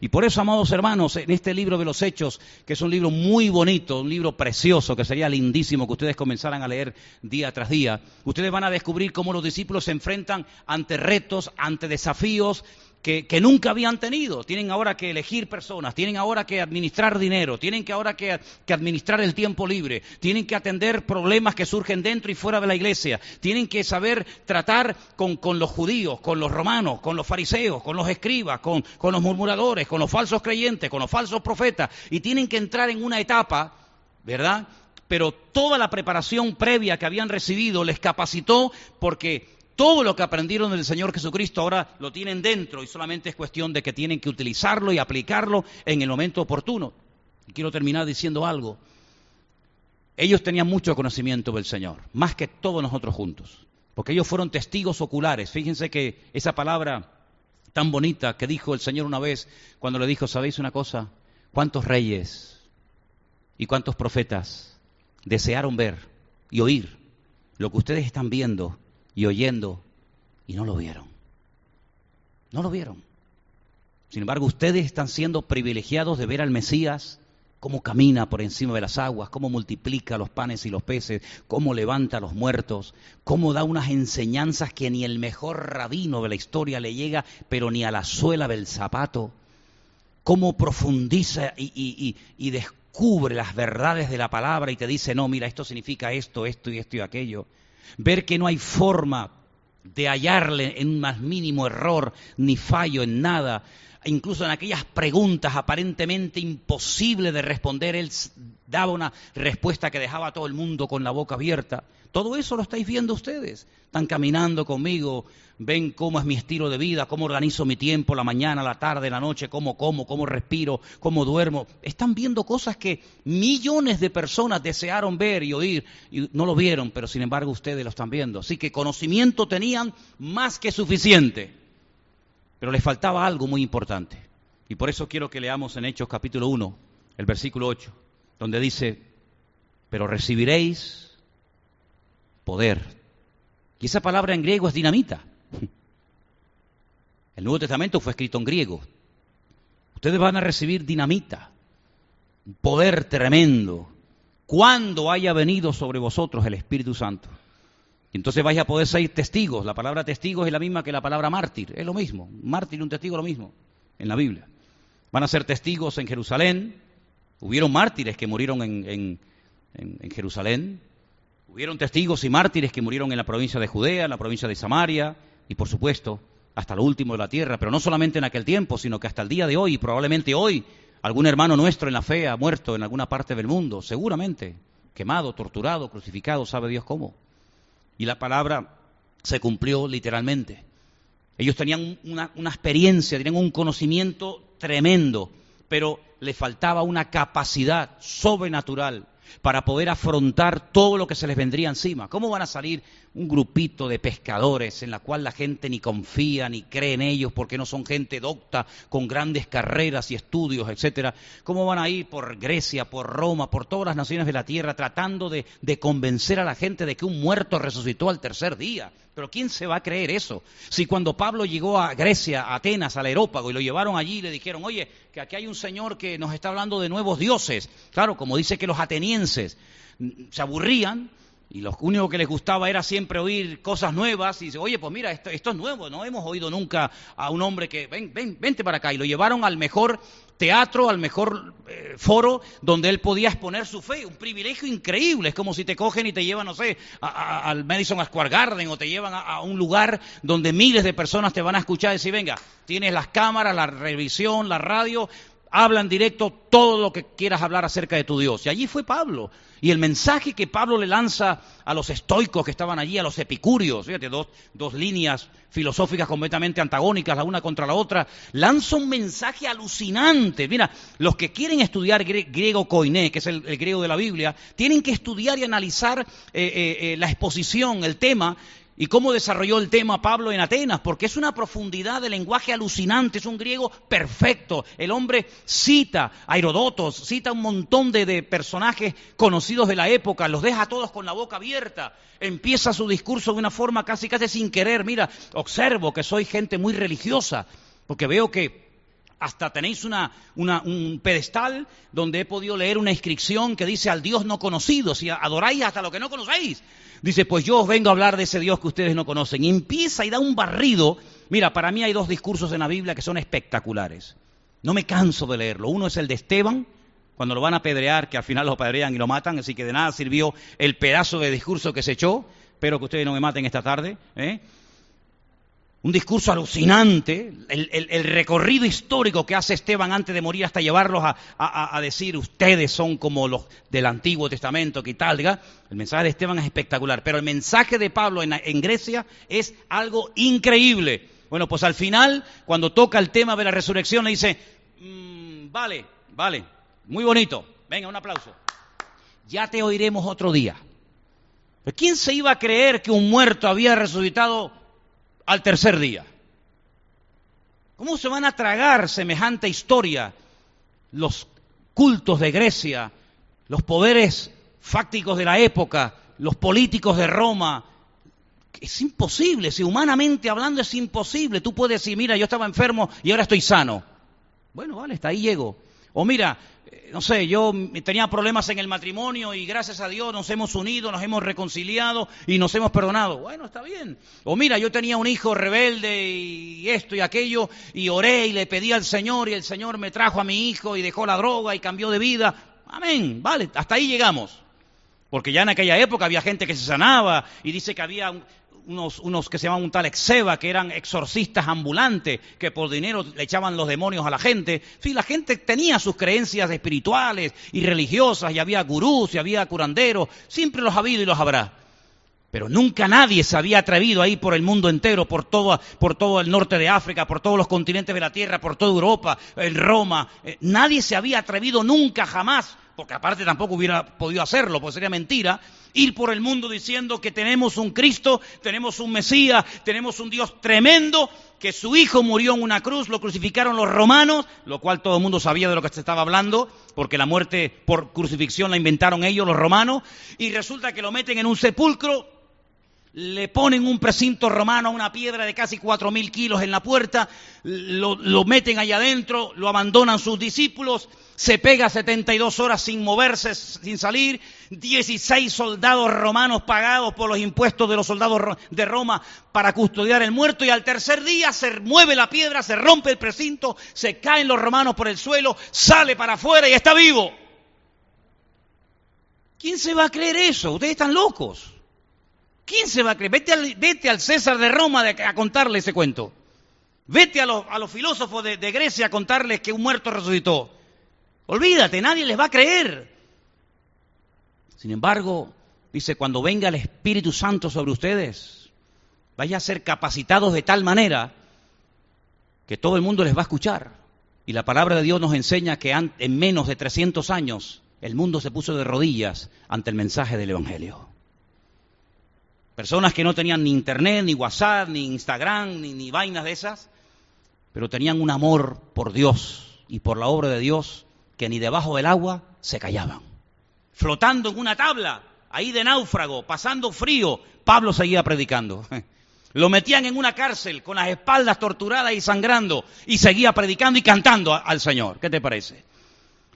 Y por eso, amados hermanos, en este libro de los Hechos, que es un libro muy bonito, un libro precioso, que sería lindísimo que ustedes comenzaran a leer día tras día, ustedes van a descubrir cómo los discípulos se enfrentan ante retos, ante desafíos, que, nunca habían tenido. Tienen ahora que elegir personas, tienen ahora que administrar dinero, tienen que ahora que, administrar el tiempo libre, tienen que atender problemas que surgen dentro y fuera de la iglesia, tienen que saber tratar con, los judíos, con los romanos, con los fariseos, con los escribas, con, con los murmuradores, con los falsos creyentes, con los falsos profetas, y tienen que entrar en una etapa, ¿verdad? Pero toda la preparación previa que habían recibido les capacitó porque todo lo que aprendieron del Señor Jesucristo ahora lo tienen dentro y solamente es cuestión de que tienen que utilizarlo y aplicarlo en el momento oportuno. Y quiero terminar diciendo algo. Ellos tenían mucho conocimiento del Señor, más que todos nosotros juntos, porque ellos fueron testigos oculares. Fíjense que esa palabra tan bonita que dijo el Señor una vez cuando le dijo, ¿sabéis una cosa? ¿Cuántos reyes y cuántos profetas desearon ver y oír lo que ustedes están viendo y oyendo y no lo vieron. No lo vieron. Sin embargo, ustedes están siendo privilegiados de ver al Mesías cómo camina por encima de las aguas, cómo multiplica los panes y los peces, cómo levanta a los muertos, cómo da unas enseñanzas que ni el mejor rabino de la historia le llega, pero ni a la suela del zapato, cómo profundiza y, y descubre las verdades de la palabra y te dice, no, mira, esto significa esto, esto y esto y aquello ver que no hay forma de hallarle en un más mínimo error ni fallo en nada, incluso en aquellas preguntas aparentemente imposibles de responder, él daba una respuesta que dejaba a todo el mundo con la boca abierta. Todo eso lo estáis viendo ustedes. Están caminando conmigo, ven cómo es mi estilo de vida, cómo organizo mi tiempo, la mañana, la tarde, la noche, cómo como, cómo respiro, cómo duermo. Están viendo cosas que millones de personas desearon ver y oír y no lo vieron, pero sin embargo ustedes lo están viendo. Así que conocimiento tenían más que suficiente. Pero les faltaba algo muy importante. Y por eso quiero que leamos en Hechos capítulo 1, el versículo 8, donde dice, pero recibiréis poder. Y esa palabra en griego es dinamita. El Nuevo Testamento fue escrito en griego. Ustedes van a recibir dinamita, un poder tremendo, cuando haya venido sobre vosotros el Espíritu Santo entonces vais a poder ser testigos. La palabra testigo es la misma que la palabra mártir. Es lo mismo. Mártir y un testigo es lo mismo en la Biblia. Van a ser testigos en Jerusalén. Hubieron mártires que murieron en, en Jerusalén. Hubieron testigos y mártires que murieron en la provincia de Judea, en la provincia de Samaria y por supuesto hasta lo último de la tierra. Pero no solamente en aquel tiempo, sino que hasta el día de hoy, y probablemente hoy, algún hermano nuestro en la fe ha muerto en alguna parte del mundo, seguramente, quemado, torturado, crucificado, sabe Dios cómo. Y la palabra se cumplió literalmente. Ellos tenían una, experiencia, tenían un conocimiento tremendo, pero le faltaba una capacidad sobrenatural para poder afrontar todo lo que se les vendría encima. ¿Cómo van a salir un grupito de pescadores en la cual la gente ni confía ni cree en ellos porque no son gente docta con grandes carreras y estudios, etcétera? ¿Cómo van a ir por Grecia, por Roma, por todas las naciones de la tierra tratando de, de convencer a la gente de que un muerto resucitó al tercer día? Pero ¿quién se va a creer eso? Si cuando Pablo llegó a Grecia, a Atenas, al Aerópago, y lo llevaron allí y le dijeron, oye, que aquí hay un señor que nos está hablando de nuevos dioses. Claro, como dice que los atenienses se aburrían y lo único que les gustaba era siempre oír cosas nuevas y dice, oye, pues mira, esto, es nuevo, no hemos oído nunca a un hombre que, ven, ven, vente para acá. Y lo llevaron al mejor teatro, al mejor eh, foro donde él podía exponer su fe. Un privilegio increíble. Es como si te cogen y te llevan, no sé, al Madison Square Garden o te llevan a, un lugar donde miles de personas te van a escuchar y decir, venga, tienes las cámaras, la revisión, la radio, hablan directo todo lo que quieras hablar acerca de tu Dios. Y allí fue Pablo. Y el mensaje que Pablo le lanza a los estoicos que estaban allí, a los epicúreos, fíjate, dos, dos líneas filosóficas completamente antagónicas la una contra la otra, lanza un mensaje alucinante. Mira, los que quieren estudiar griego koiné, que es el, griego de la Biblia, tienen que estudiar y analizar eh, eh, eh, la exposición, el tema, y cómo desarrolló el tema Pablo en Atenas, porque es una profundidad de lenguaje alucinante, es un griego perfecto. El hombre cita a Herodotos, cita un montón de, personajes conocidos de la época, los deja a todos con la boca abierta, empieza su discurso de una forma casi casi sin querer. Mira, observo que soy gente muy religiosa, porque veo que hasta tenéis un pedestal donde he podido leer una inscripción que dice al Dios no conocido, si adoráis hasta lo que no conocéis. Dice, pues yo os vengo a hablar de ese Dios que ustedes no conocen. Y empieza y da un barrido. Mira, para mí hay dos discursos en la Biblia que son espectaculares. No me canso de leerlo. Uno es el de Esteban, cuando lo van a apedrear, que al final lo apedrean y lo matan, así que de nada sirvió el pedazo de discurso que se echó. Espero que ustedes no me maten esta tarde. ¿eh? Un discurso alucinante, el, recorrido histórico que hace Esteban antes de morir hasta llevarlos a, decir ustedes son como los del Antiguo Testamento, que tal, el mensaje de Esteban es espectacular, pero el mensaje de Pablo en, Grecia es algo increíble. Bueno, pues al final, cuando toca el tema de la resurrección, le dice, mm, vale, vale, muy bonito, venga, un aplauso, ya te oiremos otro día. ¿Quién se iba a creer que un muerto había resucitado al tercer día. ¿Cómo se van a tragar semejante historia los cultos de Grecia, los poderes fácticos de la época, los políticos de Roma? Es imposible, si humanamente hablando es imposible. Tú puedes decir, mira, yo estaba enfermo y ahora estoy sano. Bueno, vale, hasta ahí llego. O mira, no sé, yo tenía problemas en el matrimonio y gracias a Dios nos hemos unido, nos hemos reconciliado y nos hemos perdonado. Bueno, está bien. O mira, yo tenía un hijo rebelde y esto y aquello y oré y le pedí al Señor y el Señor me trajo a mi hijo y dejó la droga y cambió de vida. Amén, vale, hasta ahí llegamos. Porque ya en aquella época había gente que se sanaba y dice que había unos, que se llamaban un tal Exeba, que eran exorcistas ambulantes, que por dinero le echaban los demonios a la gente. En la gente tenía sus creencias espirituales y religiosas, y había gurús, y había curanderos, siempre los ha habido y los habrá. Pero nunca nadie se había atrevido a ir por el mundo entero, por todo, por todo el norte de África, por todos los continentes de la Tierra, por toda Europa, en Roma. Eh, nadie se había atrevido nunca, jamás, porque aparte tampoco hubiera podido hacerlo, porque sería mentira, ir por el mundo diciendo que tenemos un Cristo, tenemos un Mesías, tenemos un Dios tremendo, que su Hijo murió en una cruz, lo crucificaron los romanos, lo cual todo el mundo sabía de lo que se estaba hablando, porque la muerte por crucifixión la inventaron ellos, los romanos, y resulta que lo meten en un sepulcro le ponen un precinto romano, una piedra de casi cuatro mil kilos en la puerta, lo, meten allá adentro, lo abandonan sus discípulos, se pega 72 horas sin moverse, sin salir, 16 soldados romanos pagados por los impuestos de los soldados de Roma para custodiar el muerto y al tercer día se mueve la piedra, se rompe el precinto, se caen los romanos por el suelo, sale para afuera y está vivo. ¿Quién se va a creer eso? Ustedes están locos. ¿Quién se va a creer? Vete al, César de Roma a contarle ese cuento. Vete a, los, filósofos de, de, Grecia a contarles que un muerto resucitó. Olvídate, nadie les va a creer. Sin embargo, dice, cuando venga el Espíritu Santo sobre ustedes, vaya a ser capacitados de tal manera que todo el mundo les va a escuchar. Y la palabra de Dios nos enseña que en menos de 300 años el mundo se puso de rodillas ante el mensaje del Evangelio. Personas que no tenían ni internet, ni WhatsApp, ni Instagram, ni, ni vainas de esas, pero tenían un amor por Dios y por la obra de Dios que ni debajo del agua se callaban. Flotando en una tabla, ahí de náufrago, pasando frío, Pablo seguía predicando. Lo metían en una cárcel con las espaldas torturadas y sangrando y seguía predicando y cantando al Señor. ¿Qué te parece?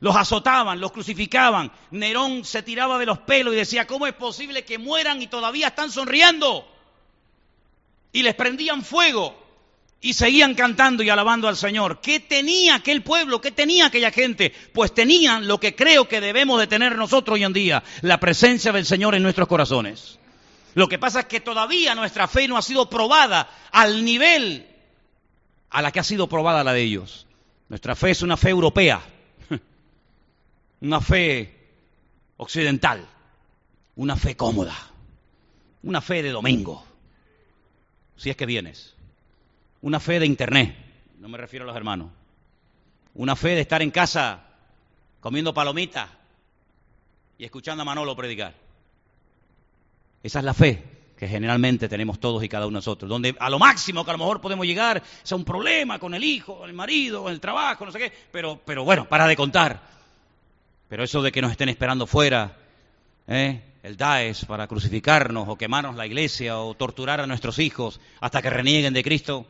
Los azotaban, los crucificaban. Nerón se tiraba de los pelos y decía, ¿cómo es posible que mueran y todavía están sonriendo? Y les prendían fuego y seguían cantando y alabando al Señor. ¿Qué tenía aquel pueblo? ¿Qué tenía aquella gente? Pues tenían lo que creo que debemos de tener nosotros hoy en día, la presencia del Señor en nuestros corazones. Lo que pasa es que todavía nuestra fe no ha sido probada al nivel a la que ha sido probada la de ellos. Nuestra fe es una fe europea, una fe occidental, una fe cómoda, una fe de domingo, si es que vienes, una fe de internet, no me refiero a los hermanos, una fe de estar en casa comiendo palomitas y escuchando a Manolo predicar. Esa es la fe que generalmente tenemos todos y cada uno de nosotros, donde a lo máximo que a lo mejor podemos llegar es a un problema con el hijo, el marido, el trabajo, no sé qué, pero, pero bueno, para de contar. Pero eso de que nos estén esperando fuera, ¿eh? el Daesh para crucificarnos o quemarnos la iglesia o torturar a nuestros hijos hasta que renieguen de Cristo,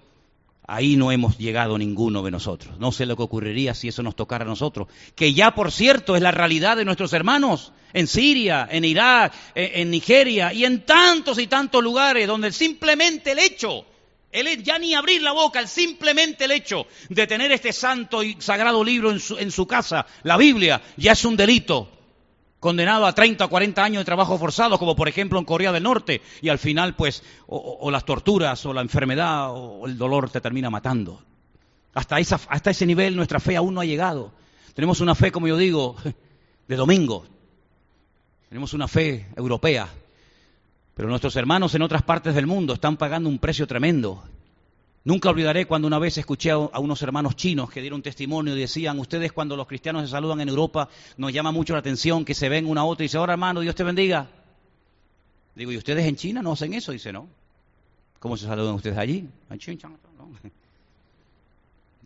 ahí no hemos llegado ninguno de nosotros. No sé lo que ocurriría si eso nos tocara a nosotros, que ya por cierto es la realidad de nuestros hermanos en Siria, en Irak, en, Nigeria y en tantos y tantos lugares donde simplemente el hecho, el, ya ni abrir la boca, el simplemente el hecho de tener este santo y sagrado libro en su, en su casa, la Biblia, ya es un delito condenado a 30 o 40 años de trabajo forzado, como por ejemplo en Corea del Norte, y al final, pues, o, las torturas, o la enfermedad, o el dolor te termina matando. Hasta, hasta ese nivel nuestra fe aún no ha llegado. Tenemos una fe, como yo digo, de domingo. Tenemos una fe europea. Pero nuestros hermanos en otras partes del mundo están pagando un precio tremendo. Nunca olvidaré cuando una vez escuché a unos hermanos chinos que dieron testimonio y decían, ustedes cuando los cristianos se saludan en Europa nos llama mucho la atención que se ven una a otra y dice, ahora hermano, Dios te bendiga. Digo, ¿y ustedes en China no hacen eso? Dice, no. ¿Cómo se saludan ustedes allí?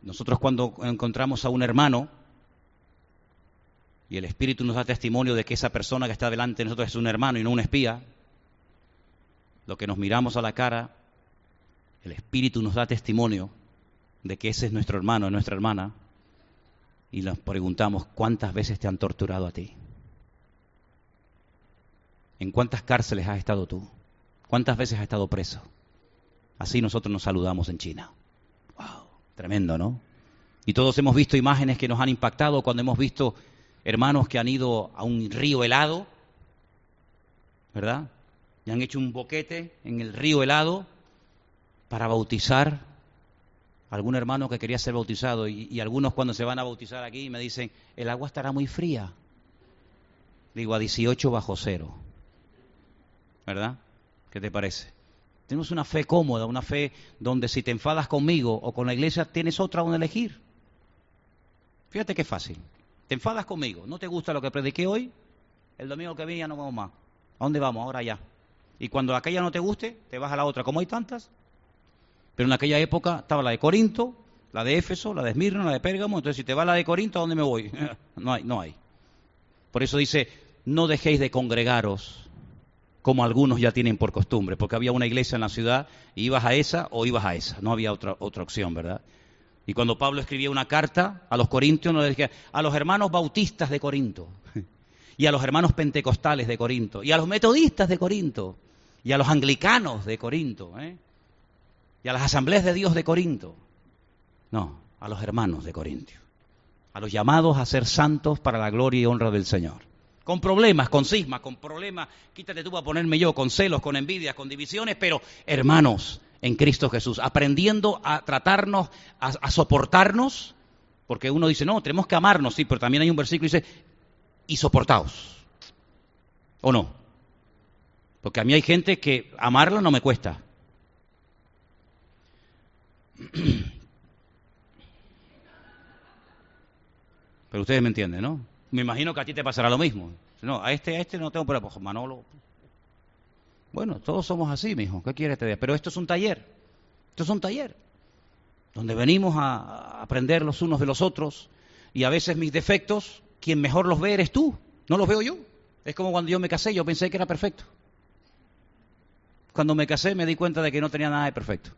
Nosotros cuando encontramos a un hermano y el Espíritu nos da testimonio de que esa persona que está delante de nosotros es un hermano y no un espía, lo que nos miramos a la cara el Espíritu nos da testimonio de que ese es nuestro hermano, nuestra hermana, y nos preguntamos cuántas veces te han torturado a ti. ¿En cuántas cárceles has estado tú? ¿Cuántas veces has estado preso? Así nosotros nos saludamos en China. ¡Wow! Tremendo, ¿no? Y todos hemos visto imágenes que nos han impactado cuando hemos visto hermanos que han ido a un río helado, ¿verdad? Y han hecho un boquete en el río helado para bautizar algún hermano que quería ser bautizado y, algunos cuando se van a bautizar aquí me dicen, el agua estará muy fría. Digo, a 18 bajo cero. ¿Verdad? ¿Qué te parece? Tenemos una fe cómoda, una fe donde si te enfadas conmigo o con la iglesia tienes otra donde elegir. Fíjate qué fácil. Te enfadas conmigo, no te gusta lo que prediqué hoy, el domingo que viene ya no vamos más. ¿A dónde vamos? Ahora ya. Y cuando aquella no te guste, te vas a la otra. Como hay tantas, pero en aquella época estaba la de Corinto, la de Éfeso, la de Esmirna, la de Pérgamo. Entonces, si te va la de Corinto, ¿a dónde me voy? no hay, no hay. Por eso dice, no dejéis de congregaros como algunos ya tienen por costumbre, porque había una iglesia en la ciudad y ibas a esa o ibas a esa, no había otra, otra opción, ¿verdad? Y cuando Pablo escribía una carta a los corintios, no le decía a los hermanos bautistas de Corinto, y a los hermanos pentecostales de Corinto, y a los metodistas de Corinto, y a los anglicanos de Corinto, ¿eh? y a las asambleas de Dios de Corinto. No, a los hermanos de Corintio. A los llamados a ser santos para la gloria y honra del Señor. Con problemas, con cismas, con problemas, quítate tú para ponerme yo, con celos, con envidias, con divisiones, pero hermanos en Cristo Jesús, aprendiendo a tratarnos, a, a soportarnos, porque uno dice, no, tenemos que amarnos, sí, pero también hay un versículo que dice, y soportaos. ¿O no? Porque a mí hay gente que amarla no me cuesta, Pero ustedes me entienden, ¿no? Me imagino que a ti te pasará lo mismo. No, a este, a este no tengo problema. Pues, Manolo. Bueno, todos somos así, mijo. ¿Qué quieres te diga? Pero esto es un taller. Esto es un taller. Donde venimos a aprender los unos de los otros. Y a veces mis defectos, quien mejor los ve eres tú. No los veo yo. Es como cuando yo me casé, yo pensé que era perfecto. Cuando me casé me di cuenta de que no tenía nada de perfecto.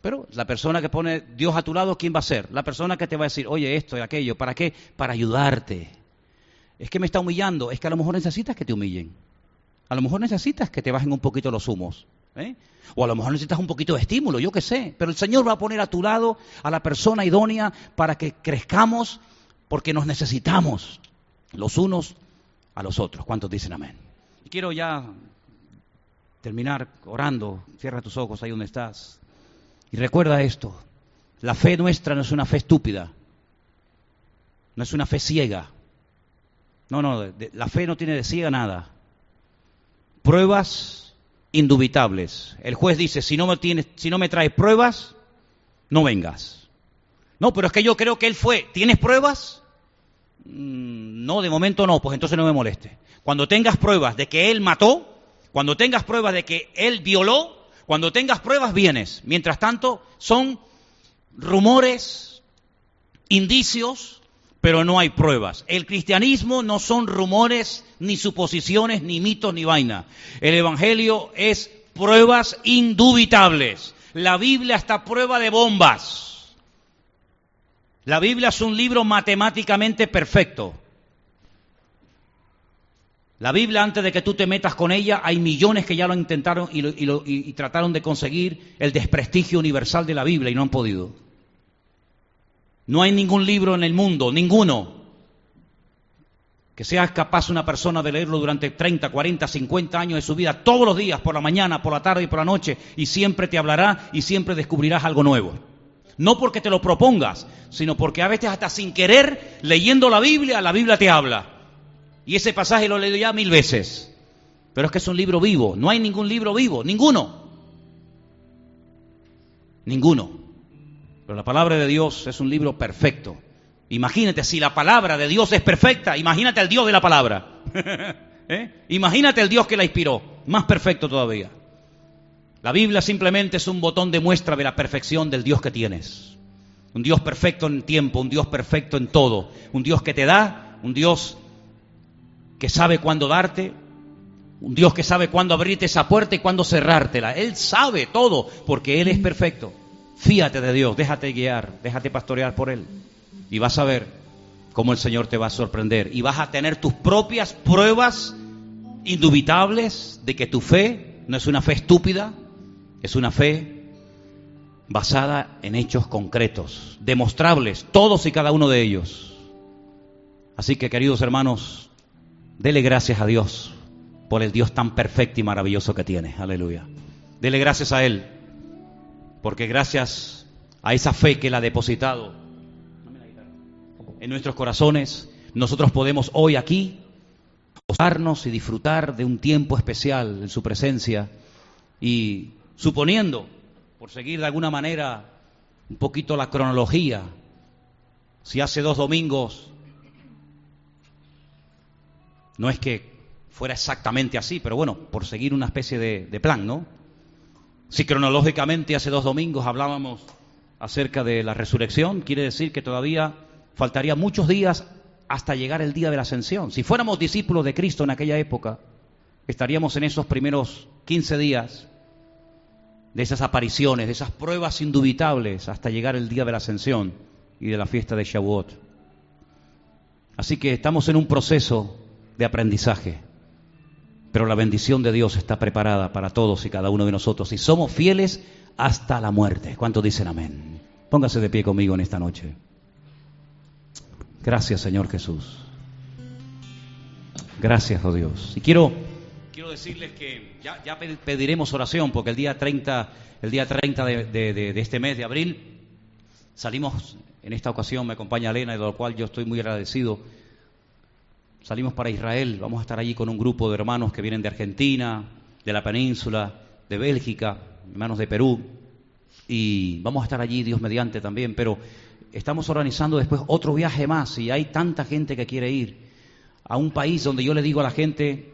Pero la persona que pone Dios a tu lado, ¿quién va a ser? La persona que te va a decir, oye, esto y aquello, ¿para qué? Para ayudarte. Es que me está humillando, es que a lo mejor necesitas que te humillen. A lo mejor necesitas que te bajen un poquito los humos. ¿eh? O a lo mejor necesitas un poquito de estímulo, yo qué sé. Pero el Señor va a poner a tu lado a la persona idónea para que crezcamos porque nos necesitamos los unos a los otros. ¿Cuántos dicen amén? Y quiero ya terminar orando. Cierra tus ojos ahí donde estás. Y recuerda esto. La fe nuestra no es una fe estúpida. No es una fe ciega. No, no, la fe no tiene de ciega nada. Pruebas indubitables. El juez dice, si no me, tienes, si no me traes pruebas, no vengas. No, pero es que yo creo que él fue. ¿Tienes pruebas? Mm, no, de momento no, pues entonces no me moleste. Cuando tengas pruebas de que él mató, cuando tengas pruebas de que él violó, cuando tengas pruebas vienes. Mientras tanto, son rumores, indicios, pero no hay pruebas. El cristianismo no son rumores, ni suposiciones, ni mitos, ni vaina. El Evangelio es pruebas indubitables. La Biblia está prueba de bombas. La Biblia es un libro matemáticamente perfecto. La Biblia, antes de que tú te metas con ella, hay millones que ya lo intentaron y, trataron de conseguir el desprestigio universal de la Biblia y no han podido. No hay ningún libro en el mundo, ninguno, que sea capaz una persona de leerlo durante 30, 40, 50 años de su vida, todos los días, por la mañana, por la tarde y por la noche, y siempre te hablará y siempre descubrirás algo nuevo. No porque te lo propongas, sino porque a veces hasta sin querer, leyendo la Biblia, la Biblia te habla. Y ese pasaje lo he leído ya mil veces. Pero es que es un libro vivo. No hay ningún libro vivo, ninguno. Ninguno. Pero la palabra de Dios es un libro perfecto. Imagínate, si la palabra de Dios es perfecta, imagínate al Dios de la palabra. ¿Eh? Imagínate el Dios que la inspiró. Más perfecto todavía. La Biblia simplemente es un botón de muestra de la perfección del Dios que tienes. Un Dios perfecto en tiempo, un Dios perfecto en todo. Un Dios que te da, un Dios que sabe cuándo darte, un Dios que sabe cuándo abrirte esa puerta y cuándo cerrártela. Él sabe todo porque Él es perfecto. Fíate de Dios, déjate guiar, déjate pastorear por Él. Y vas a ver cómo el Señor te va a sorprender. Y vas a tener tus propias pruebas indubitables de que tu fe no es una fe estúpida, es una fe basada en hechos concretos, demostrables, todos y cada uno de ellos. Así que, queridos hermanos, dele gracias a Dios por el Dios tan perfecto y maravilloso que tiene. Aleluya. Dele gracias a Él, porque gracias a esa fe que Él ha depositado en nuestros corazones, nosotros podemos hoy aquí gozarnos y disfrutar de un tiempo especial en su presencia y suponiendo, por seguir de alguna manera un poquito la cronología, si hace dos domingos, no es que fuera exactamente así, pero bueno, por seguir una especie de, plan, ¿no? Si cronológicamente hace dos domingos hablábamos acerca de la resurrección, quiere decir que todavía faltaría muchos días hasta llegar el día de la ascensión. Si fuéramos discípulos de Cristo en aquella época, estaríamos en esos primeros 15 días de esas apariciones, de esas pruebas indubitables hasta llegar el día de la ascensión y de la fiesta de Shavuot. Así que estamos en un proceso de aprendizaje, pero la bendición de Dios está preparada para todos y cada uno de nosotros y somos fieles hasta la muerte. ¿Cuántos dicen amén? Póngase de pie conmigo en esta noche. Gracias Señor Jesús. Gracias, oh Dios. Y quiero decirles que ya, pediremos oración porque el día 30, el día 30 de, de, este mes de abril salimos, en esta ocasión me acompaña Elena, de lo cual yo estoy muy agradecido. Salimos para Israel, vamos a estar allí con un grupo de hermanos que vienen de Argentina, de la península, de Bélgica, hermanos de Perú, y vamos a estar allí, Dios mediante también, pero estamos organizando después otro viaje más y hay tanta gente que quiere ir a un país donde yo le digo a la gente,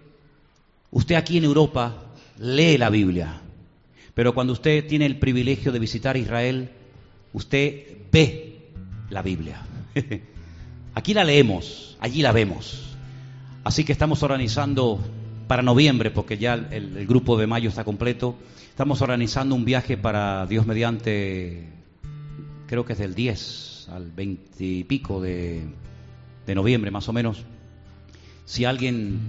usted aquí en Europa lee la Biblia, pero cuando usted tiene el privilegio de visitar Israel, usted ve la Biblia. Aquí la leemos, allí la vemos. Así que estamos organizando para noviembre, porque ya el, grupo de mayo está completo, estamos organizando un viaje para Dios mediante, creo que es del 10 al 20 y pico de, de noviembre más o menos. Si alguien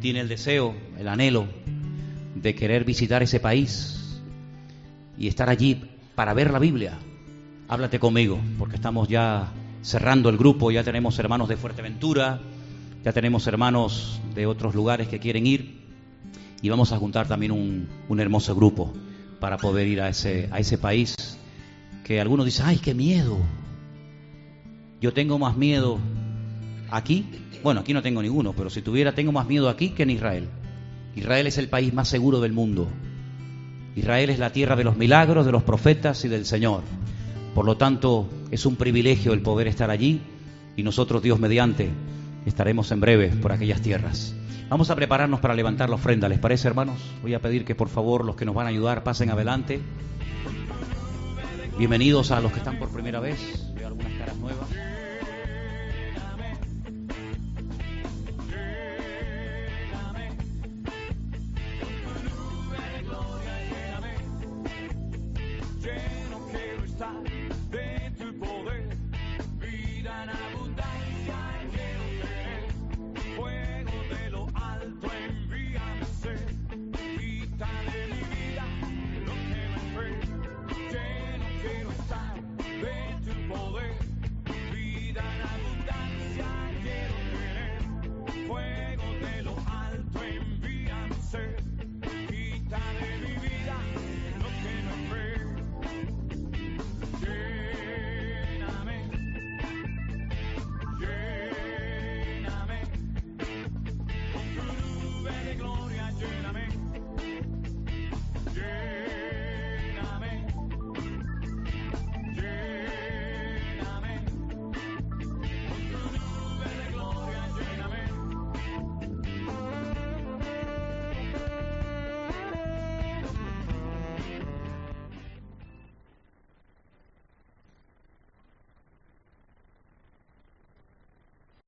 tiene el deseo, el anhelo de querer visitar ese país y estar allí para ver la Biblia, háblate conmigo, porque estamos ya cerrando el grupo, ya tenemos hermanos de Fuerteventura, ya tenemos hermanos de otros lugares que quieren ir y vamos a juntar también un, hermoso grupo para poder ir a ese, a ese país que algunos dicen, ay, qué miedo. Yo tengo más miedo aquí, bueno, aquí no tengo ninguno, pero si tuviera, tengo más miedo aquí que en Israel. Israel es el país más seguro del mundo. Israel es la tierra de los milagros, de los profetas y del Señor. Por lo tanto, es un privilegio el poder estar allí y nosotros, Dios mediante, estaremos en breve por aquellas tierras. Vamos a prepararnos para levantar la ofrenda, ¿les parece, hermanos? Voy a pedir que por favor los que nos van a ayudar pasen adelante. Bienvenidos a los que están por primera vez. Veo algunas caras nuevas.